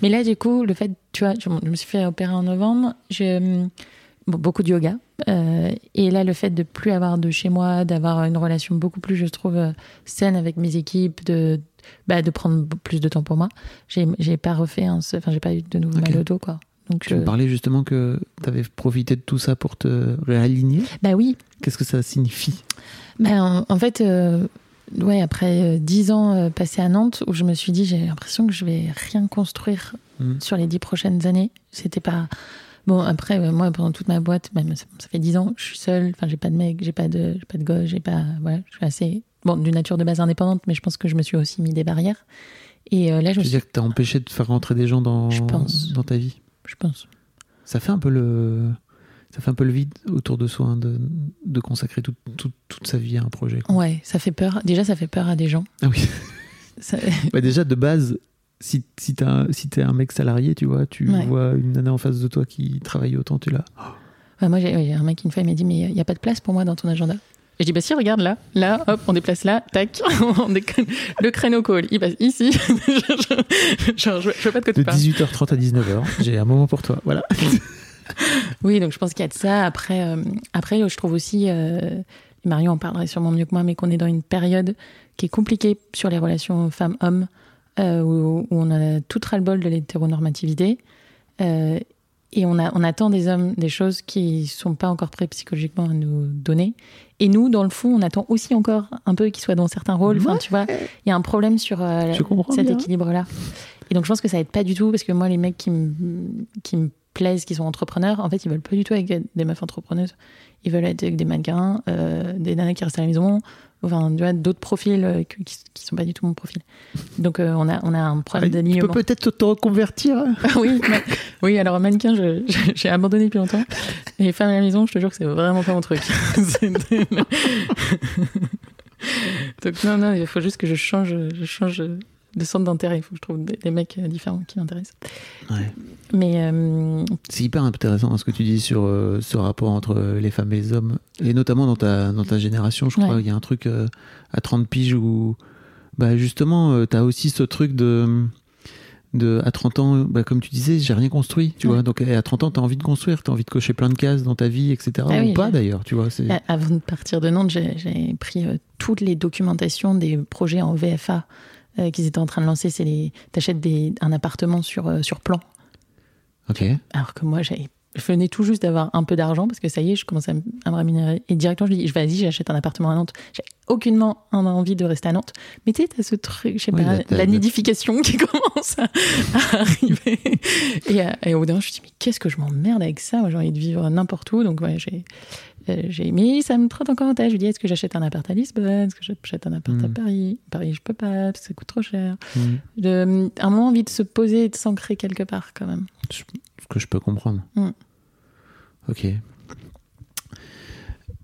Mais là, du coup, le fait, tu vois, je, je me suis fait opérer en novembre, hum, bon, beaucoup de yoga. euh, et là, le fait de plus avoir de chez moi, d'avoir une relation beaucoup plus, je trouve, euh, saine avec mes équipes, de, bah, de prendre plus de temps pour moi, j'ai pas refait enfin, j'ai pas eu de nouveau Ok. mal au dos, quoi. Donc, Tu je- me parlais justement que tu avais profité de tout ça pour te réaligner. bah oui, Qu'est-ce que ça signifie? Ben, en, en fait, euh, ouais, après euh, dix ans euh, passés à Nantes, où je me suis dit, j'ai l'impression que je vais rien construire Mhm. sur les dix prochaines années. C'était pas Bon, après, euh, moi, pendant toute ma boîte, même ça, ça fait 10 ans, je suis seule. Enfin, j'ai pas de mec, j'ai pas de, pas de gosse, j'ai pas. Voilà, je suis assez. Bon, d'une nature de base indépendante, mais je pense que je me suis aussi mis des barrières. Et euh, là, je me veux suis. dire que t'as empêché de faire rentrer des gens dans, Je pense. dans ta vie? Je pense. Ça fait un peu le. Ça fait un peu le vide autour de soi hein, de, de consacrer tout- tout- toute sa vie à un projet. quoi. Ouais, ça fait peur. Déjà, ça fait peur à des gens. Ah oui. Ça- Bah déjà, de base, si, si t'es un, si un mec salarié, tu vois, tu Ouais. vois une nana en face de toi qui travaille autant, tu l'as. Ouais, moi, j'ai un mec une fois, il m'a dit, mais il n'y a pas de place pour moi dans ton agenda. Et je dis, bah si, regarde là, là, hop, on déplace là, tac, on déconne. le créneau call, il passe ici. Genre, je, je vois pas de quoi De tu parles. 18h30 à 19h, j'ai un moment pour toi. Voilà. Oui, donc je pense qu'il y a de ça. Après, euh, après je trouve aussi, euh, Marion en parlerait sûrement mieux que moi, mais qu'on est dans une période qui est compliquée sur les relations femmes-hommes, euh, où, où on a tout ras-le-bol de l'hétéronormativité. Euh, et on, a, on attend des hommes des choses qui sont pas encore prêts psychologiquement à nous donner. Et nous, dans le fond, on attend aussi encore un peu qu'ils soient dans certains rôles. Enfin, tu vois, il y a un problème sur euh, cet équilibre-là. Et donc, je pense que ça aide pas du tout parce que moi, les mecs qui me, qui plaisent, qui sont entrepreneurs, en fait, ils veulent pas du tout avec des meufs entrepreneuses. Ils veulent être avec des mannequins, euh, des nanas qui restent à la maison, enfin, d'autres profils euh, qui, qui sont pas du tout mon profil. Donc, euh, on, a, on a un problème tu peux d'alignement. peut-être te reconvertir. hein. oui, mais- oui, alors mannequin, j'ai abandonné depuis longtemps. Et femme à la maison, je te jure que c'est vraiment pas mon truc. Donc non, non, il faut juste que je change, je change de centre d'intérêt. Il faut que je trouve des, des mecs euh, différents qui m'intéressent. Ouais. Mais euh, C'est hyper intéressant hein, ce que tu dis sur euh, ce rapport entre les femmes et les hommes, et notamment dans ta, dans ta génération, je crois. Ouais. Il y a un truc euh, à 30 piges où, bah, justement, tu as aussi ce truc de. De, à 30 ans, bah, comme tu disais, j'ai rien construit, tu Ouais. vois. Donc, et à 30 ans, tu as envie de construire, tu as envie de cocher plein de cases dans ta vie, etc. Ah ou oui, pas d'ailleurs, tu vois. avant de partir de Nantes, j'ai pris toutes les documentations des projets en VFA euh, qu'ils étaient en train de lancer. C'est les, t'achètes des- un appartement sur euh, sur plan. Ok. Alors que moi, j'avais- je venais tout juste d'avoir un peu d'argent parce que ça y est, je commençais à me, rémunérer. Et directement, je dis, je vas-y, j'achète un appartement à Nantes. J'ai aucunement envie de rester à Nantes. Mais tu sais, t'as ce truc, je sais Oui, pas, la nidification qui commence à, à arriver. Et, euh, et au bout d'un moment, je me suis dit, mais qu'est-ce que je m'emmerde avec ça? Moi, j'ai envie de vivre n'importe où. Donc, ouais, j'ai. Euh, j'ai mais ça me trotte encore en tête. Je lui dis, est-ce que j'achète un appart à Lisbonne? Est-ce que j'achète un appart à Mm. Paris? Paris, je peux pas, parce que ça coûte trop cher. De, un moment, envie de se poser et de s'ancrer quelque part, quand même. Ce que je peux comprendre. Mm. Ok.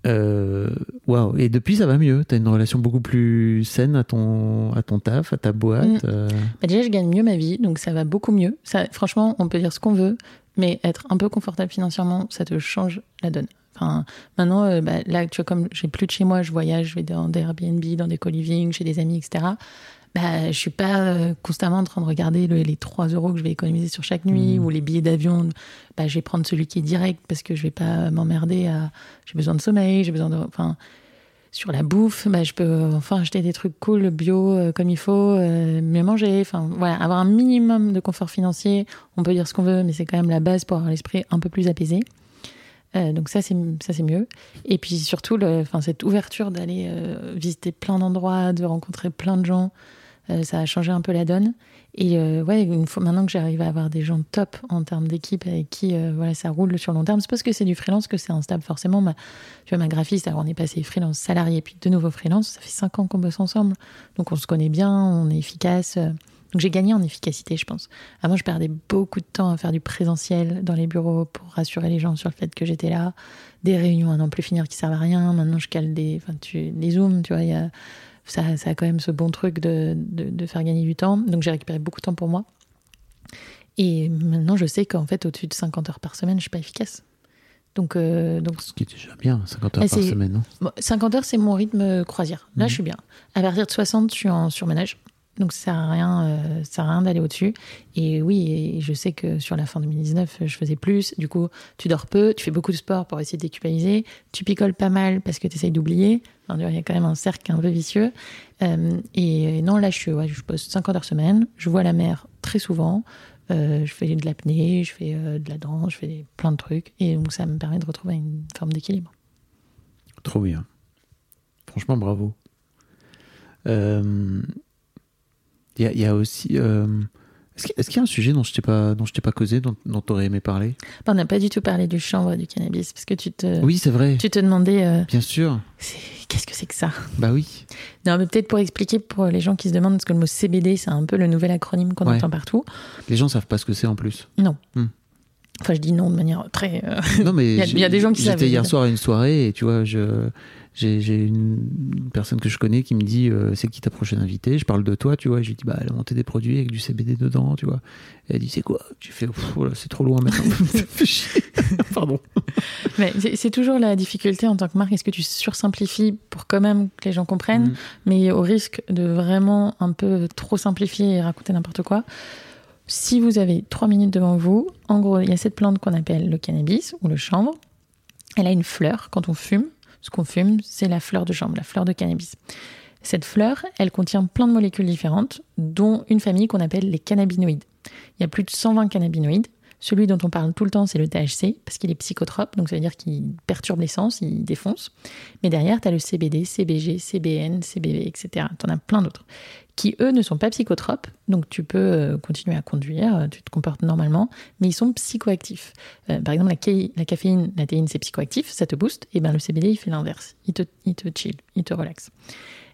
Euh, Waouh. Et depuis, ça va mieux? Tu as une relation beaucoup plus saine à ton, à ton taf, à ta boîte. Mm. euh, Bah déjà, je gagne mieux ma vie, donc ça va beaucoup mieux. Ça, franchement, on peut dire ce qu'on veut, mais être un peu confortable financièrement, ça te change la donne. Enfin, maintenant, euh, bah, là, tu vois, comme j'ai plus de chez moi, je voyage, je vais dans des Airbnb, dans des co-living, chez des amis, etc. Bah, je suis pas euh, constamment en train de regarder le- les 3 euros que je vais économiser sur chaque nuit Mhm. ou les billets d'avion. Bah, je vais prendre celui qui est direct parce que je vais pas m'emmerder à. J'ai besoin de sommeil, j'ai besoin de. Enfin, sur la bouffe, bah, je peux euh, enfin acheter des trucs cool, bio, euh, comme il faut, euh, mieux manger. Enfin, voilà, avoir un minimum de confort financier. On peut dire ce qu'on veut, mais c'est quand même la base pour avoir l'esprit un peu plus apaisé. Euh, donc ça c'est ça c'est mieux. Et puis surtout, enfin cette ouverture d'aller euh, visiter plein d'endroits, de rencontrer plein de gens, euh, ça a changé un peu la donne. Et ouais, une fois maintenant que j'arrive à avoir des gens top en termes d'équipe avec qui voilà ça roule sur long terme, c'est parce que c'est du freelance que c'est instable forcément. Tu vois ma graphiste, alors on est passé freelance salarié puis de nouveau freelance, ça fait cinq ans qu'on bosse ensemble, donc on se connaît bien, on est efficace. Donc j'ai gagné en efficacité, je pense. Avant, je perdais beaucoup de temps à faire du présentiel dans les bureaux pour rassurer les gens sur le fait que j'étais là. Des réunions à n'en plus finir qui servent à rien. Maintenant, je cale des, enfin, tu, des zooms, tu vois. il Y a, ça, ça a quand même ce bon truc de, de, de faire gagner du temps. Donc j'ai récupéré beaucoup de temps pour moi. Et maintenant, je sais qu'en fait, au-dessus de 50 heures par semaine, je suis pas efficace. Donc, euh, donc Ce qui est déjà bien, 50 heures Ah, par semaine. Bon, 50 heures, c'est mon rythme croisière. Là, Mhm. je suis bien. À partir de 60, je suis en surménage. Donc, ça sert rien, euh, ça sert à rien d'aller au-dessus. Et oui, je sais que sur la fin 2019, je faisais plus. Du coup, tu dors peu, tu fais beaucoup de sport pour essayer de déculpabiliser. Tu picoles pas mal parce que tu essayes d'oublier. Enfin, il y a quand même un cercle un peu vicieux. Euh, et non, là, je, suis, je pose 50 heures semaine. Je vois la mer très souvent. Euh, je fais de l'apnée, je fais de la danse, je fais plein de trucs. Et donc, ça me permet de retrouver une forme d'équilibre. Trop bien. Franchement, bravo. Euh, Il y, a- il y a aussi. euh, Est-ce qu'il y a un sujet dont je t'ai pas, dont je t'ai pas causé, dont, dont tu aurais aimé parler? On n'a pas du tout parlé du chanvre du cannabis, parce que tu te, Oui, c'est vrai. tu te demandais euh, Bien sûr. qu'est-ce que c'est que ça? Bah oui. Non, mais peut-être pour expliquer pour les gens qui se demandent, parce que le mot CBD, c'est un peu le nouvel acronyme qu'on Ouais. entend partout. Les gens savent pas ce que c'est en plus. Non. Hmm. Enfin, je dis non de manière très. euh, Non, mais Il y a- y des gens qui savent, J'étais hier soir à une soirée et tu vois, je j'ai une personne que je connais qui me dit euh, c'est qui ta prochaine invitée? Je parle de toi, tu vois. Je lui dis bah elle a monté des produits avec du CBD dedans, tu vois. Et elle dit c'est quoi? J'ai fait voilà, c'est trop loin maintenant. Pardon. Mais c'est toujours la difficulté en tant que marque. Est-ce que tu sursimplifies pour quand même que les gens comprennent, Mhm. mais au risque de vraiment un peu trop simplifier et raconter n'importe quoi Si vous avez trois minutes devant vous, en gros, il y a cette plante qu'on appelle le cannabis ou le chanvre. Elle a une fleur quand on fume. Ce qu'on fume, c'est la fleur de chanvre, la fleur de cannabis. Cette fleur, elle contient plein de molécules différentes, dont une famille qu'on appelle les cannabinoïdes. Il y a plus de 120 cannabinoïdes. Celui dont on parle tout le temps, c'est le THC, parce qu'il est psychotrope, donc ça veut dire qu'il perturbe les sens, il défonce. Mais derrière, tu as le CBD, CBG, CBN, CBV, etc. Tu en as plein d'autres, qui eux ne sont pas psychotropes, donc tu peux euh, continuer à conduire, euh, tu te comportes normalement, mais ils sont psychoactifs. Euh, par exemple, la, ca- la caféine, la théine, c'est psychoactif, ça te booste, et ben le CBD, il fait l'inverse, il te, il te chill, il te relaxe.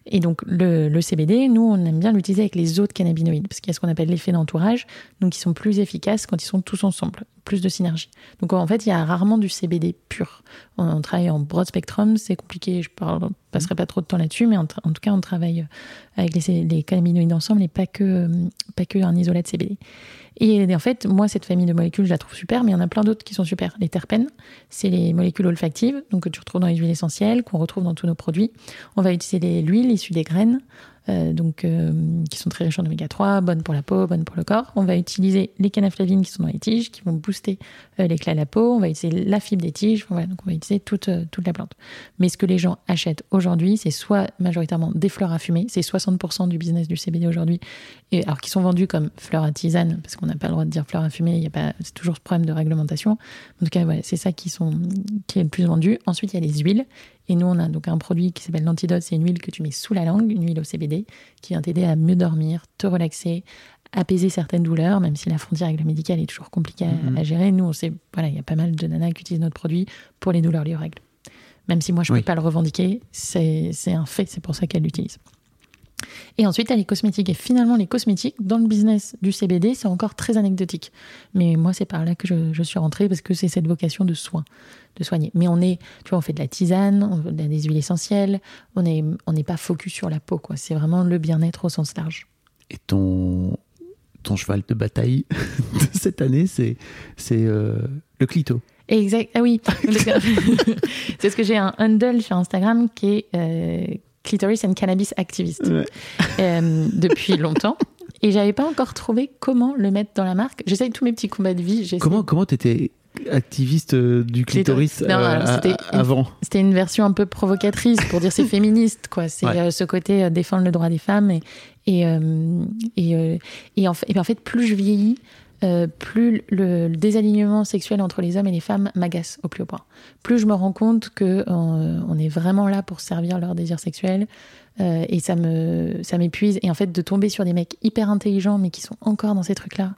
Et donc le, CBD, nous, on aime bien l'utiliser avec les autres cannabinoïdes, parce qu'il y a ce qu'on appelle l'effet d'entourage, donc ils sont plus efficaces quand ils sont tous ensemble, plus de synergie. Donc en fait, il y a rarement du CBD pur. On, travaille en broad spectrum, c'est compliqué, je ne passerai pas trop de temps là-dessus, mais en, tout cas, on travaille avec les, les cannabinoïdes ensemble et pas que, pas que un isolat de CBD. Et en fait, moi, cette famille de molécules, je la trouve super, mais il y en a plein d'autres qui sont super. Les terpènes, c'est les molécules olfactives, donc que tu retrouves dans les huiles essentielles, qu'on retrouve dans tous nos produits. On va utiliser l'huile issue des graines, euh, donc euh, qui sont très riches en oméga 3, bonnes pour la peau, bonnes pour le corps. On va utiliser les canaflavines qui sont dans les tiges, qui vont booster euh, l'éclat de la peau. On va utiliser la fibre des tiges. Donc on va utiliser toute, toute la plante. Mais ce que les gens achètent aujourd'hui, c'est soit majoritairement des fleurs à fumer, c'est 60% du business du CBD aujourd'hui, et alors qui sont vendus comme fleurs à tisane, parce qu'on n'a pas le droit de dire fleurs à fumer, c'est toujours ce problème de réglementation. En tout cas, c'est ça qui, sont, qui est le plus vendu. Ensuite, il y a les huiles. Et nous, on a donc un produit qui s'appelle l'antidote. C'est une huile que tu mets sous la langue, une huile au CBD, qui vient t'aider à mieux dormir, te relaxer, apaiser certaines douleurs, même si la frontière avec le médical est toujours compliquée à, Mhm. à gérer. Nous, on sait, voilà, il y a pas mal de nanas qui utilisent notre produit pour les douleurs liées aux règles. Même si moi, je ne Oui. peux pas le revendiquer, c'est un fait, c'est pour ça qu'elle l'utilise. Et ensuite, il y a les cosmétiques. Et finalement, les cosmétiques, dans le business du CBD, c'est encore très anecdotique. Mais moi, c'est par là que je, je suis rentrée parce que c'est cette vocation de soin, de soigner. Mais on est, tu vois, on fait de la tisane, on a des huiles essentielles, on n'est on pas focus sur la peau, quoi. C'est vraiment le bien-être au sens large. Et ton ton cheval de bataille de cette année, c'est c'est euh, le clito. Exact. Ah oui. c'est parce que j'ai un handle sur Instagram qui est euh, Clitoris and Cannabis Activist euh, depuis longtemps. Et j'avais pas encore trouvé comment le mettre dans la marque. J'essaye tous mes petits combats de vie. Comment comment t'étais activiste euh, du clitoris Non, euh, c'était à- avant C'était une version un peu provocatrice pour dire c'est féministe, quoi. C'est Ouais. euh, ce côté euh, défendre le droit des femmes. Et, et, et, et en, fait, et ben, en fait, plus je vieillis, plus le, le désalignement sexuel entre les hommes et les femmes m'agace au plus haut point. Plus je me rends compte que on est vraiment là pour servir leur désir sexuel. et ça me ça m'épuise. Et en fait, de tomber sur des mecs hyper intelligents, mais qui sont encore dans ces trucs-là.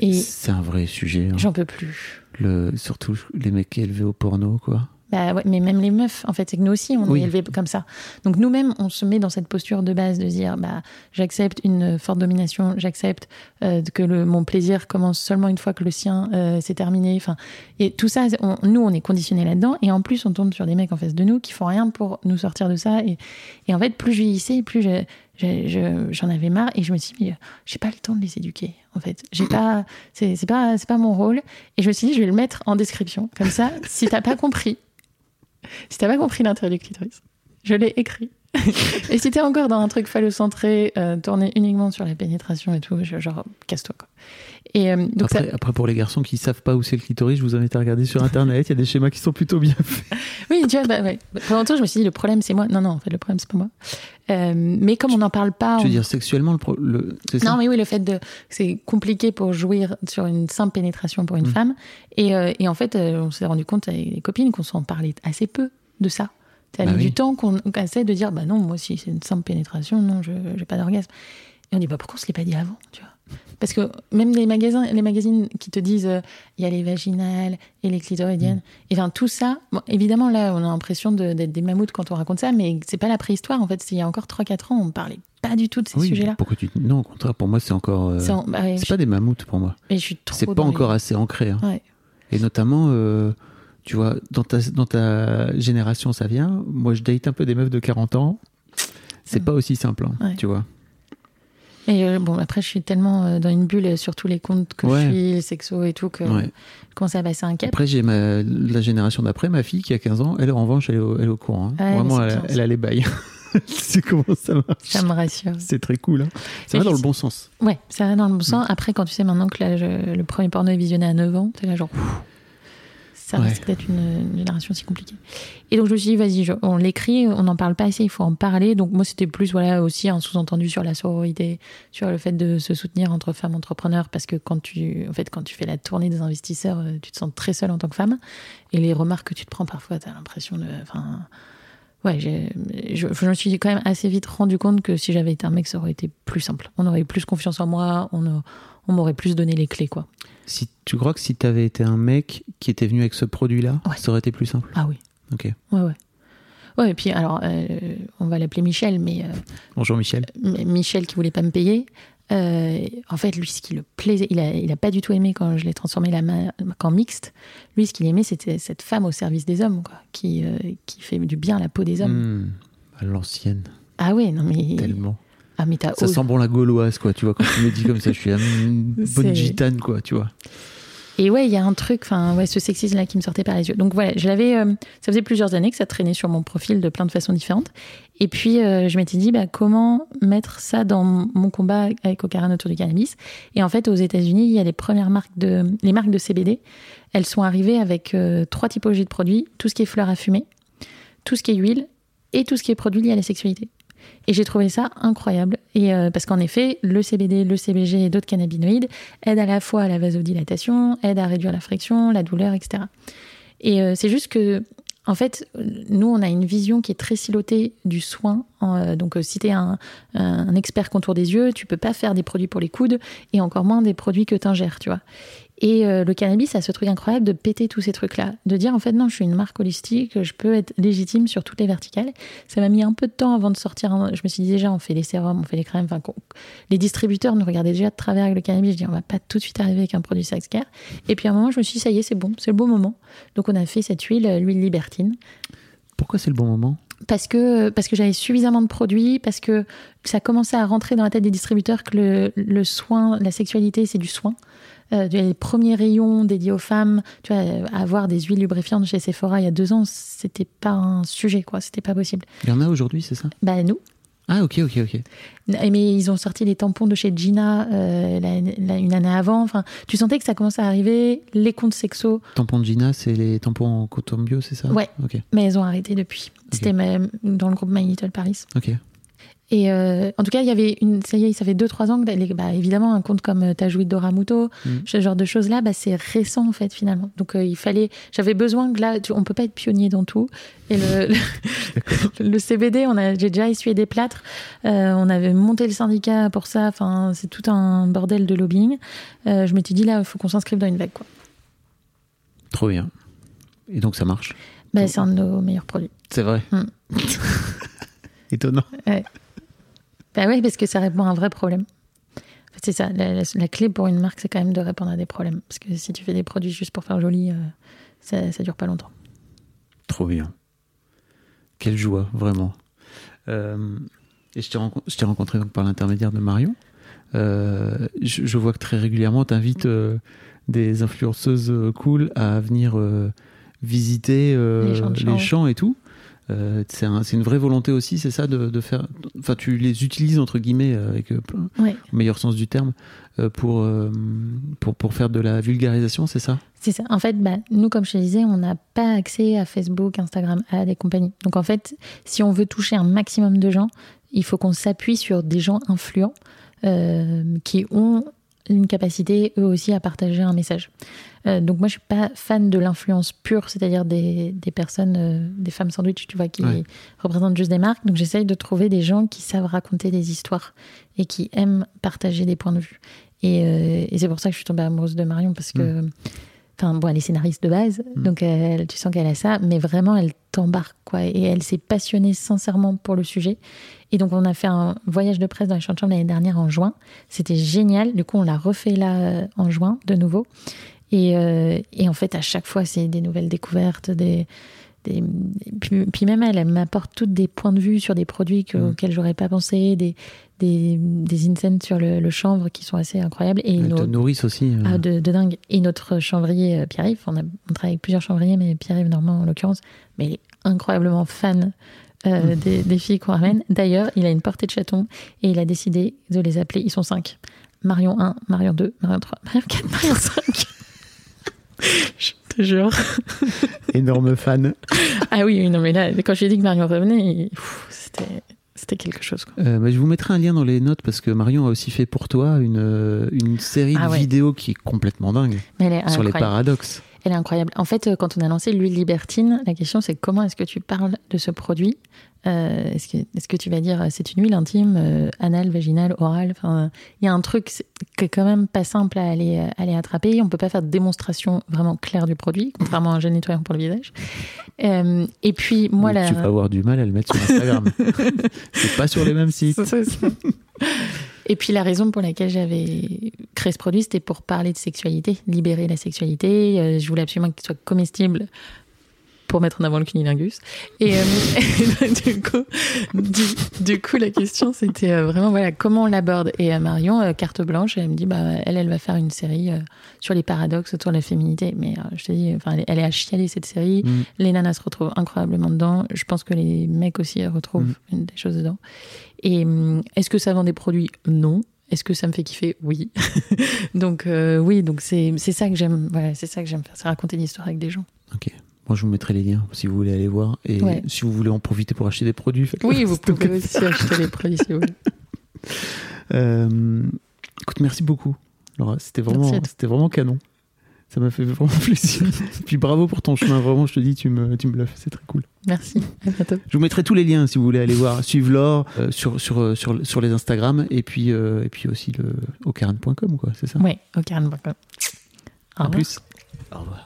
Et C'est un vrai sujet. hein. j'en peux plus. Le, surtout les mecs élevés au porno, quoi. Bah ouais, mais même les meufs, en fait, c'est que nous aussi, on Oui. est élevés comme ça. Donc nous-mêmes, on se met dans cette posture de base de dire, bah, j'accepte une forte domination, j'accepte euh, que le, mon plaisir commence seulement une fois que le sien euh, s'est terminé. Enfin, et tout ça, on- nous, on est conditionnés là-dedans. Et en plus, on tombe sur des mecs en face de nous qui font rien pour nous sortir de ça. Et, et en fait, plus je vieillissais, plus je- je- je- j'en avais marre. Et je me suis dit, mais, euh, j'ai pas le temps de les éduquer. En fait, j'ai pas, c'est c'est pas, c'est pas mon rôle. Et je me suis dit, je vais le mettre en description. Comme ça, si t'as pas compris, si t'as pas compris l'intérêt du clitoris, je l'ai écrit. et si t'es encore dans un truc phallocentré, euh, tourné uniquement sur la pénétration et tout, genre, casse-toi, quoi. Et euh, donc après, ça, après, pour les garçons qui savent pas où c'est le clitoris, je vous invite à regarder sur internet. Il y a des schémas qui sont plutôt bien faits. oui, tu vois, bah, ouais. Pendant longtemps, je me suis dit, le problème, c'est moi. Non, non, en fait, le problème, c'est pas moi. Euh, mais comme on n'en parle pas. Tu veux on- dire sexuellement, le, pro- le- c'est ça? Non, mais oui, le fait de. C'est compliqué pour jouir sur une simple pénétration pour une Mm. femme. Et, euh, et en fait, on s'est rendu compte avec des copines qu'on s'en parlait assez peu de ça. Ça a Bah mis oui. du temps qu'on qu'on essaie de dire, bah non, moi, si c'est une simple pénétration, non, je n'ai pas d'orgasme. Et on dit, bah pourquoi on se l'est pas dit avant, tu vois? Parce que même les magasins, les magazines qui te disent euh, il y a les vaginales et les clitoridiennes, et enfin tout ça, bon, évidemment là on a l'impression de- d'être des mammouths quand on raconte ça, mais c'est pas la préhistoire en fait. Il y a encore 3-4 ans, on parlait pas du tout de ces Oui, sujets-là. pourquoi tu... Non, au contraire, pour moi, c'est encore. euh, C'est en- bah ouais, C'est je- pas des mammouths pour moi. mais je suis trop C'est pas les- encore assez ancré. hein. Ouais. Et notamment, euh, tu vois, dans ta, dans ta génération, ça vient. Moi, je date un peu des meufs de 40 ans. C'est Mm. pas aussi simple, hein, Ouais. tu vois. Et euh, bon, après, je suis tellement euh, dans une bulle sur tous les comptes que Ouais. je suis, les sexos et tout, que Ouais. je commence à passer un cap. Après, j'ai ma, la génération d'après, ma fille qui a 15 ans. Elle, en revanche, elle est au, elle est au courant. hein. Ouais, Vraiment, elle, elle a les bails. c'est comment ça marche. Ça me rassure. C'est très cool. Hein. Ça va dans le bon sens. Ouais, ça va dans le bon Mm. sens. Après, quand tu sais maintenant que là, je- le premier porno est visionné à 9 ans, t'es là genre, ça Ouais. risque d'être une, une génération si compliquée. Et donc je me suis dit, vas-y, on l'écrit, on n'en parle pas assez, il faut en parler. Donc moi, c'était plus voilà aussi un sous-entendu sur la sororité, sur le fait de se soutenir entre femmes entrepreneurs, parce que quand tu, en fait, quand tu fais la tournée des investisseurs, euh, tu te sens très seule en tant que femme. Et les remarques que tu te prends parfois, t'as l'impression de, enfin. Ouais, je, je me suis quand même assez vite rendu compte que si j'avais été un mec, ça aurait été plus simple. On aurait eu plus confiance en moi, on, on m'aurait plus donné les clés, quoi. Si, tu crois que si t'avais été un mec qui était venu avec ce produit-là, Ouais. ça aurait été plus simple Ah oui. Ok. Ouais, ouais. Ouais, et puis alors, euh, on va l'appeler Michel, mais, euh, Bonjour Michel. Michel qui voulait pas me payer. euh, en fait, lui, ce qui le plaisait, il a, il a pas du tout aimé quand je l'ai transformé la marque en mixte. Lui, ce qu'il aimait, c'était cette femme au service des hommes, quoi, qui, qui fait du bien à la peau des hommes. Hmm, à l'ancienne, Ah ouais, non mais. tellement. Ah, mais Ça osé- sent bon la gauloise, quoi. Tu vois, quand tu me dis comme ça, je suis une bonne gitane, quoi, tu vois. Et ouais, il y a un truc, enfin, ouais, ce sexisme-là qui me sortait par les yeux. Donc voilà, je l'avais, euh, ça faisait plusieurs années que ça traînait sur mon profil de plein de façons différentes. Et puis, euh, je m'étais dit, bah, comment mettre ça dans mon combat avec Ocaran autour du cannabis? Et en fait, aux États-Unis, il y a les premières marques de, les marques de CBD. Elles sont arrivées avec euh, trois typologies de produits tout ce qui est fleurs à fumer, tout ce qui est huile et tout ce qui est produit lié à la sexualité. Et j'ai trouvé ça incroyable. Et euh, parce qu'en effet, le CBD, le CBG et d'autres cannabinoïdes aident à la fois à la vasodilatation, aident à réduire la friction, la douleur, etc. Et euh, c'est juste que, en fait, nous, on a une vision qui est très silotée du soin. Euh, donc, euh, si tu es un, un expert contour des yeux, tu peux pas faire des produits pour les coudes et encore moins des produits que tu ingères, tu vois. Et euh, le cannabis a ce truc incroyable de péter tous ces trucs-là, de dire en fait non, je suis une marque holistique, je peux être légitime sur toutes les verticales. Ça m'a mis un peu de temps avant de sortir. un- Je me suis dit déjà, on fait les sérums, on fait les crèmes. Enfin, les distributeurs nous regardaient déjà de travers avec le cannabis. Je dis, on va pas tout de suite arriver avec un produit sex care. Et puis à un moment, je me suis dit, ça y est, c'est bon, c'est le bon moment. Donc on a fait cette huile, euh, l'huile libertine Pourquoi c'est le bon moment? Parce que parce que j'avais suffisamment de produits, parce que ça commençait à rentrer dans la tête des distributeurs que le, le soin, la sexualité, c'est du soin. Euh, les premiers rayons dédiés aux femmes, tu vois, euh, avoir des huiles lubrifiantes chez Sephora il y a deux ans, c'était pas un sujet, quoi, c'était pas possible. Il y en a aujourd'hui, c'est ça? Bah nous, Ah, ok, ok, ok. mais ils ont sorti les tampons de chez Gina euh, la- la- une année avant. Enfin, tu sentais que ça commençait à arriver. Les comptes sexo, Tampons de Gina, c'est les tampons en coton bio, c'est ça? Ouais. Ok, mais elles ont arrêté depuis. C'était même dans le groupe My Little Paris. ok. Et euh, en tout cas, il y avait une, ça y est, ça fait deux trois ans que bah, évidemment un compte comme euh, Tajoui Doramuto, Mm. ce genre de choses là, bah, c'est récent en fait finalement. Donc euh, il fallait, j'avais besoin que là, tu- on peut pas être pionnier dans tout. Et le, le, le CBD, on a, j'ai déjà essuyé des plâtres. Euh, on avait monté le syndicat pour ça. Enfin, c'est tout un bordel de lobbying. Je m'étais dit là, il faut qu'on s'inscrive dans une vague quoi. Trop bien. Et donc ça marche Bah, c'est un de nos meilleurs produits. C'est vrai. Mm. Étonnant. Bah ouais, parce que ça répond à un vrai problème. En fait, c'est ça. La, la- la clé pour une marque, c'est quand même de répondre à des problèmes. Parce que si tu fais des produits juste pour faire joli, euh, ça, ça dure pas longtemps. Trop bien. Quelle joie, vraiment. Euh, et je t'ai renco- rencontré donc par l'intermédiaire de Marion. Euh, je, je vois que très régulièrement, tu invites des influenceuses cool à venir visiter Les champs et tout. Euh, c'est un- c'est une vraie volonté aussi, c'est ça, de, de faire. Enfin, tu les utilises entre guillemets euh, avec euh, Ouais, au meilleur sens du terme pour, pour pour faire de la vulgarisation, c'est ça? C'est ça. En fait, bah, nous, comme je te disais, on n'a pas accès à Facebook, Instagram, à des compagnies. Donc, en fait, si on veut toucher un maximum de gens, il faut qu'on s'appuie sur des gens influents euh, qui ont une capacité, eux aussi, à partager un message. Euh, donc, moi, je suis pas fan de l'influence pure, c'est-à-dire des, des personnes, euh, des femmes sandwich, tu vois, qui Ouais. représentent juste des marques. Donc, j'essaye de trouver des gens qui savent raconter des histoires et qui aiment partager des points de vue. Et, euh, et c'est pour ça que je suis tombée amoureuse de Marion parce que, enfin, bon, elle est scénariste de base, donc elle- tu sens qu'elle a ça, mais vraiment, elle t'embarque, quoi. Et elle s'est passionnée sincèrement pour le sujet. Et donc, on a fait un voyage de presse dans les champs de chambre l'année dernière en juin. C'était génial. Du coup, on l'a refait là euh, en juin de nouveau. Et, euh, et en fait, à chaque fois, c'est des nouvelles découvertes, des. des- puis, puis même elle, elle m'apporte toutes des points de vue sur des produits que- auxquels j'aurais pas pensé, des, des, des insights sur le, le chanvre qui sont assez incroyables. Et Elles te nos- nourrissent aussi. euh. ah, de, de dingue. Et notre chanvrier Pierre-Yves, on, a, on travaille avec plusieurs chanvriers, mais Pierre-Yves Normand en l'occurrence, mais il est incroyablement fan euh, des, des filles qu'on ramène. D'ailleurs, il a une portée de chatons et il a décidé de les appeler, ils sont cinq. Marion 1, Marion 2, Marion 3, Marion 4, Marion 5. Je te jure. Énorme fan. Ah oui, oui, non, mais là, quand je lui ai dit que Marion revenait, c'était, c'était quelque chose. Quoi. Euh, bah, je vous mettrai un lien dans les notes parce que Marion a aussi fait pour toi une, euh, une série Ah de ouais. vidéos qui est complètement dingue Mais elle est sur les paradoxes. Elle est incroyable. En fait, euh, quand on a lancé l'huile libertine, la question c'est comment est-ce que tu parles de ce produit Euh, Est-ce que, est-ce que tu vas dire c'est une huile intime, euh, anale, vaginale, orale Enfin, il y a un truc qui est quand même pas simple à aller, à aller attraper. On peut pas faire de démonstration vraiment claire du produit, contrairement à un gel nettoyant pour le visage. Euh, et puis moi, la... Tu vas avoir du mal à le mettre sur Instagram. c'est pas sur les mêmes sites. Et puis la raison pour laquelle j'avais créé ce produit, c'était pour parler de sexualité, libérer la sexualité. Euh, je voulais absolument qu'il soit comestible pour mettre en avant le cunilingus. Et, euh, et du, coup, du, du coup, la question, c'était euh, vraiment voilà, comment on l'aborde. Et à Marion, euh, carte blanche, elle me dit, bah, elle, elle va faire une série sur les paradoxes autour de la féminité. Mais je te dis, enfin, elle, est- à chialer cette série. Mm. Les nanas se retrouvent incroyablement dedans. Je pense que les mecs aussi retrouvent Mm. une des choses dedans. Et hum, est-ce que ça vend des produits? Non. Est-ce que ça me fait kiffer? Oui. donc euh, oui, donc c'est ça que j'aime. Voilà, c'est ça que j'aime faire, c'est raconter l'histoire avec des gens. Ok. Moi, je vous mettrai les liens si vous voulez aller voir. Et Ouais. si vous voulez en profiter pour acheter des produits, faites-le. Oui, vous pouvez aussi acheter les produits si vous voulez. Euh, écoute, merci beaucoup. Laura, c'était vraiment, c'était vraiment canon. Ça m'a fait vraiment plaisir. Puis bravo pour ton chemin. Vraiment, je te dis, tu me, tu me fait. C'est très cool. Merci. À bientôt. Je vous mettrai tous les liens si vous voulez aller voir, suivre Laure euh, sur, sur, euh, sur, sur les Instagram et puis, euh, et puis aussi le ocaran.com, quoi, c'est ça? Oui, au carnet. Au À revoir. plus. Au revoir.